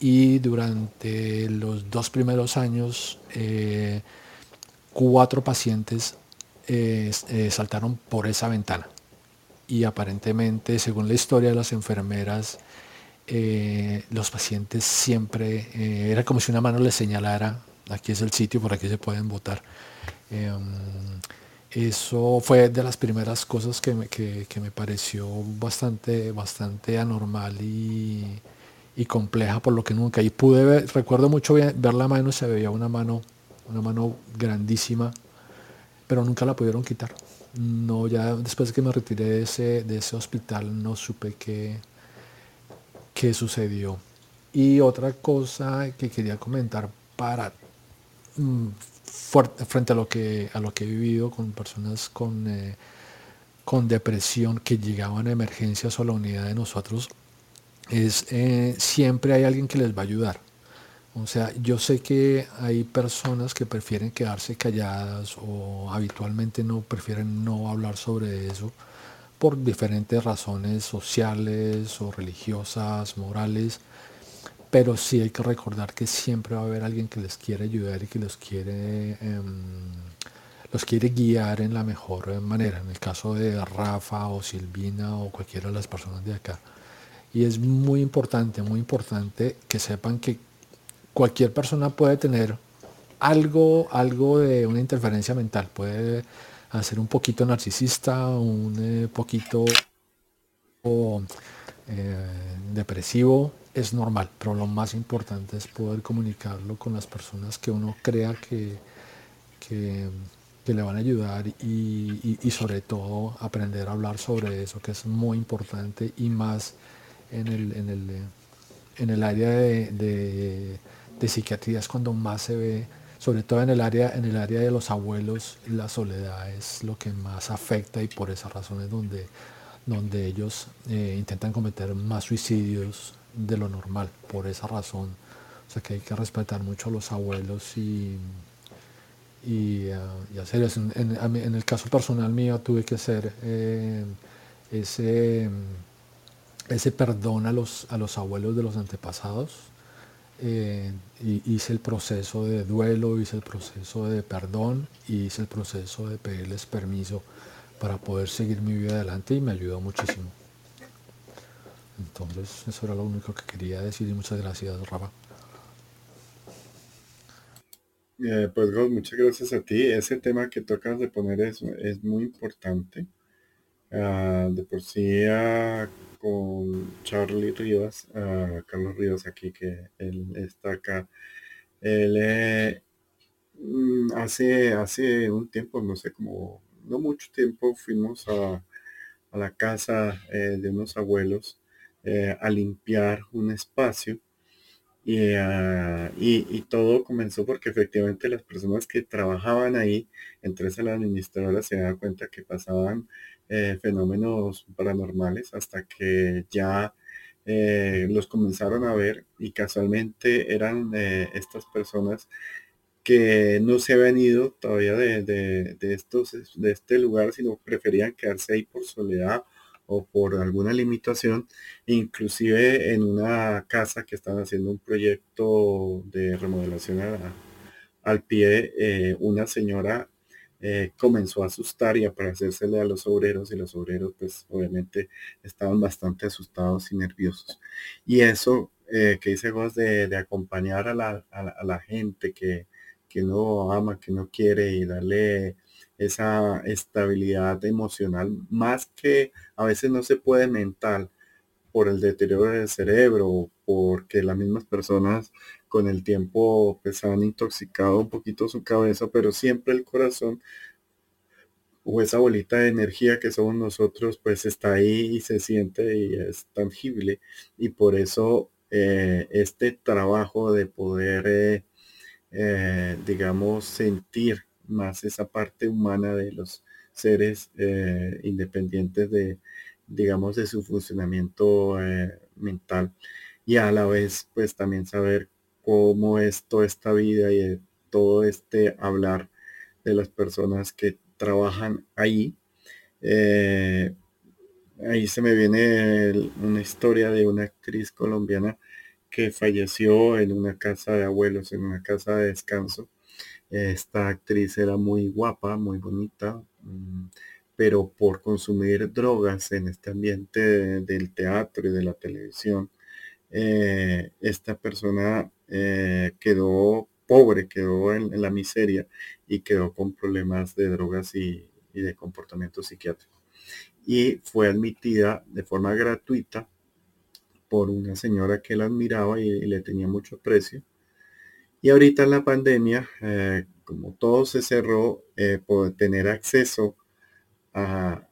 S3: y durante los dos primeros años eh, cuatro pacientes eh, eh, saltaron por esa ventana. Y aparentemente, según la historia de las enfermeras, eh, los pacientes siempre, era como si una mano les señalara, aquí es el sitio, por aquí se pueden votar. eso fue de las primeras cosas que me, que, me pareció bastante, bastante anormal y, y, compleja por lo que nunca. Y pude ver, recuerdo mucho ver la mano, se veía una mano una mano grandísima, pero nunca la pudieron quitar. No, ya después de que me retiré de ese, de ese hospital no supe qué, qué sucedió. Y otra cosa que quería comentar para mm, frente a lo que a lo que he vivido con personas con, eh, con depresión que llegaban a emergencias o a la unidad de nosotros es eh, siempre hay alguien que les va a ayudar o sea, yo sé que hay personas que prefieren quedarse calladas o habitualmente no prefieren no hablar sobre eso por diferentes razones sociales o religiosas, morales, pero sí hay que recordar que siempre va a haber alguien que les quiere ayudar y que los quiere, em, los quiere guiar en la mejor manera, en el caso de Rafa o Silvina o cualquiera de las personas de acá. Y es muy importante, muy importante que sepan que cualquier persona puede tener algo, algo de una interferencia mental, puede ser un poquito narcisista, un eh, poquito eh, depresivo, es normal, pero lo más importante es poder comunicarlo con las personas que uno crea que, que, le van a ayudar y, sobre todo aprender a hablar sobre eso, que es muy importante y más en el, en el, en el área de psiquiatría es cuando más se ve, sobre todo en el área, en el área de los abuelos, la soledad es lo que más afecta y por esas razones donde, donde ellos eh, intentan cometer más suicidios de lo normal, por esa razón. O sea que hay que respetar mucho a los abuelos y, y, uh, hacer eso. En, el caso personal mío tuve que hacer eh, ese, ese perdón a los, a los abuelos de los antepasados eh, hice el proceso de duelo, hice el proceso de perdón y hice el proceso de pedirles permiso para poder seguir mi vida adelante y me ayudó muchísimo. Entonces, eso era lo único que quería decir y muchas gracias, Rafa.
S2: Eh, pues muchas gracias a ti. Ese tema que tocas de poner es, es muy importante. Ah, de por sí ah, con Charlie Rivas, Carlos Rivas aquí, que él está acá. Él eh, mm, hace, hace un tiempo, no sé, como no mucho tiempo, fuimos a, la casa eh, de unos abuelos a limpiar un espacio Ah, y, y, todo comenzó porque efectivamente las personas que trabajaban ahí, entre esas administradoras, se daban cuenta que pasaban eh, fenómenos paranormales hasta que ya eh, los comenzaron a ver y casualmente eran eh, estas personas que no se habían ido todavía de, de, estos, de este lugar, sino preferían quedarse ahí por soledad o por alguna limitación, inclusive en una casa que están haciendo un proyecto de remodelación al pie, una señora eh, comenzó a asustar y a parecérsele a los obreros y los obreros pues obviamente estaban bastante asustados y nerviosos. Y eso eh, que dice vos de, acompañar a la, a la, gente que, que no ama, que no quiere y darle esa estabilidad emocional, más que a veces no se puede mental por el deterioro del cerebro, porque las mismas personas con el tiempo pues han intoxicado un poquito su cabeza, pero siempre el corazón o esa bolita de energía que somos nosotros pues está ahí y se siente y es tangible. Y por eso eh, este trabajo de poder eh, eh, digamos sentir más esa parte humana de los seres independientes de, digamos, de su funcionamiento mental. Y a la vez, pues también saber cómo es toda esta vida y todo este hablar de las personas que trabajan ahí. Eh, ahí se me viene una historia de una actriz colombiana que falleció en una casa de abuelos, en una casa de descanso esta actriz era muy guapa, muy bonita, mm, pero por consumir drogas en este ambiente del teatro y de la televisión, eh, esta persona eh, quedó pobre, quedó en, la miseria y quedó con problemas de drogas y, de comportamiento psiquiátrico. Y fue admitida de forma gratuita por una señora que la admiraba y le tenía mucho aprecio y ahorita en la pandemia, eh, como todo se cerró, eh, poder tener acceso a,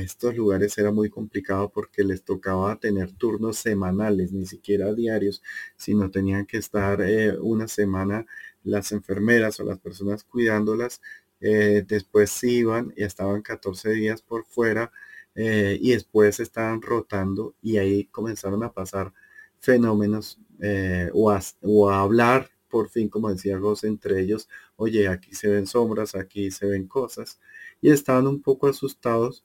S2: estos lugares era muy complicado porque les tocaba tener turnos semanales, ni siquiera diarios, sino tenían que estar eh, una semana las enfermeras o las personas cuidándolas. después se iban y estaban 14 días por fuera y después estaban rotando y ahí comenzaron a pasar fenómenos o, o a hablar por fin, como decía José, entre ellos, oye, aquí se ven sombras, aquí se ven cosas, y estaban un poco asustados.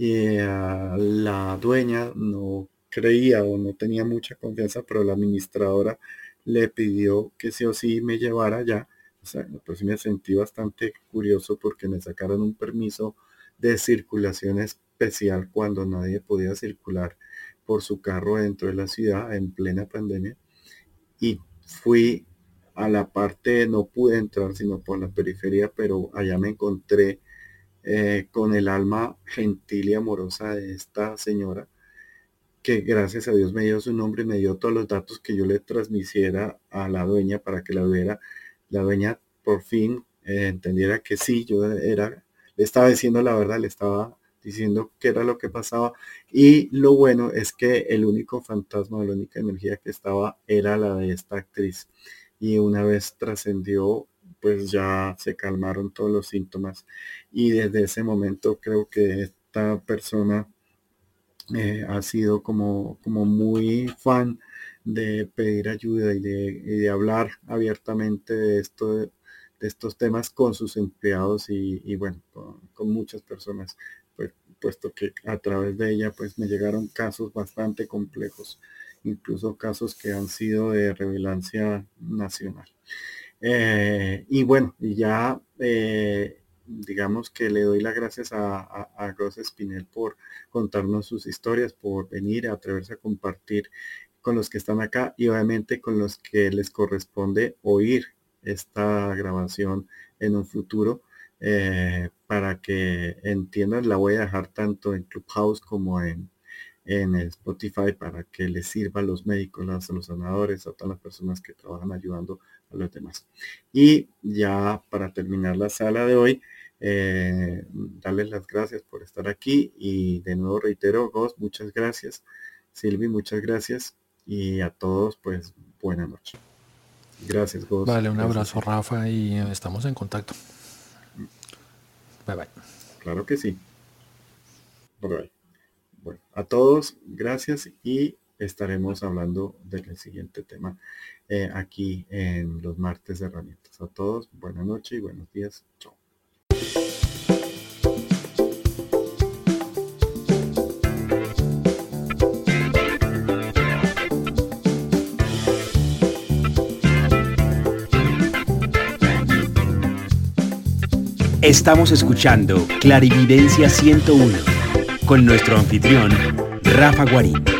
S2: Y ah, la dueña no creía o no tenía mucha confianza, pero la administradora le pidió que sí o sí me llevara allá. O sea, pues me sentí bastante curioso porque me sacaron un permiso de circulación especial cuando nadie podía circular por su carro dentro de la ciudad en plena pandemia. Y fui a la parte, no pude entrar sino por la periferia, pero allá me encontré eh, con el alma gentil y amorosa de esta señora, que gracias a Dios me dio su nombre me dio todos los datos que yo le transmitiera a la dueña para que la viera. La dueña por fin eh, entendiera que sí, yo era, le estaba diciendo la verdad, le estaba diciendo qué era lo que pasaba. Y lo bueno es que el único fantasma, la única energía que estaba era la de esta actriz y una vez trascendió, pues ya se calmaron todos los síntomas y desde ese momento creo que esta persona eh, ha sido como, como muy fan de pedir ayuda y de, hablar abiertamente de esto de, estos temas con sus empleados y, bueno con, muchas personas pues puesto que a través de ella pues me llegaron casos bastante complejos incluso casos que han sido de relevancia nacional. Eh, y bueno, y ya eh, digamos que le doy las gracias a, a, Rosa Espinel por contarnos sus historias, por venir a atreverse a compartir con los que están acá y obviamente con los que les corresponde oír esta grabación en un futuro eh, para que entiendan. La voy a dejar tanto en Clubhouse como en, en Spotify para que les sirva a los médicos, a los sanadores, a todas las personas que trabajan ayudando a los demás. Y ya para terminar la sala de hoy, eh, darles las gracias por estar aquí y de nuevo reitero, Gos, muchas gracias. Silvi, muchas gracias. Y a todos, pues, buena noche. Gracias, Gos.
S5: Vale, un abrazo, Rafa, y estamos en contacto. Bye bye.
S2: Claro que sí. Bye bye. Bueno, a todos, gracias y estaremos hablando del siguiente tema eh, aquí en los martes herramientas. A todos, buena noche y buenos días. Chao.
S1: Estamos escuchando Clarividencia 101 con nuestro anfitrión, Rafa Guarín.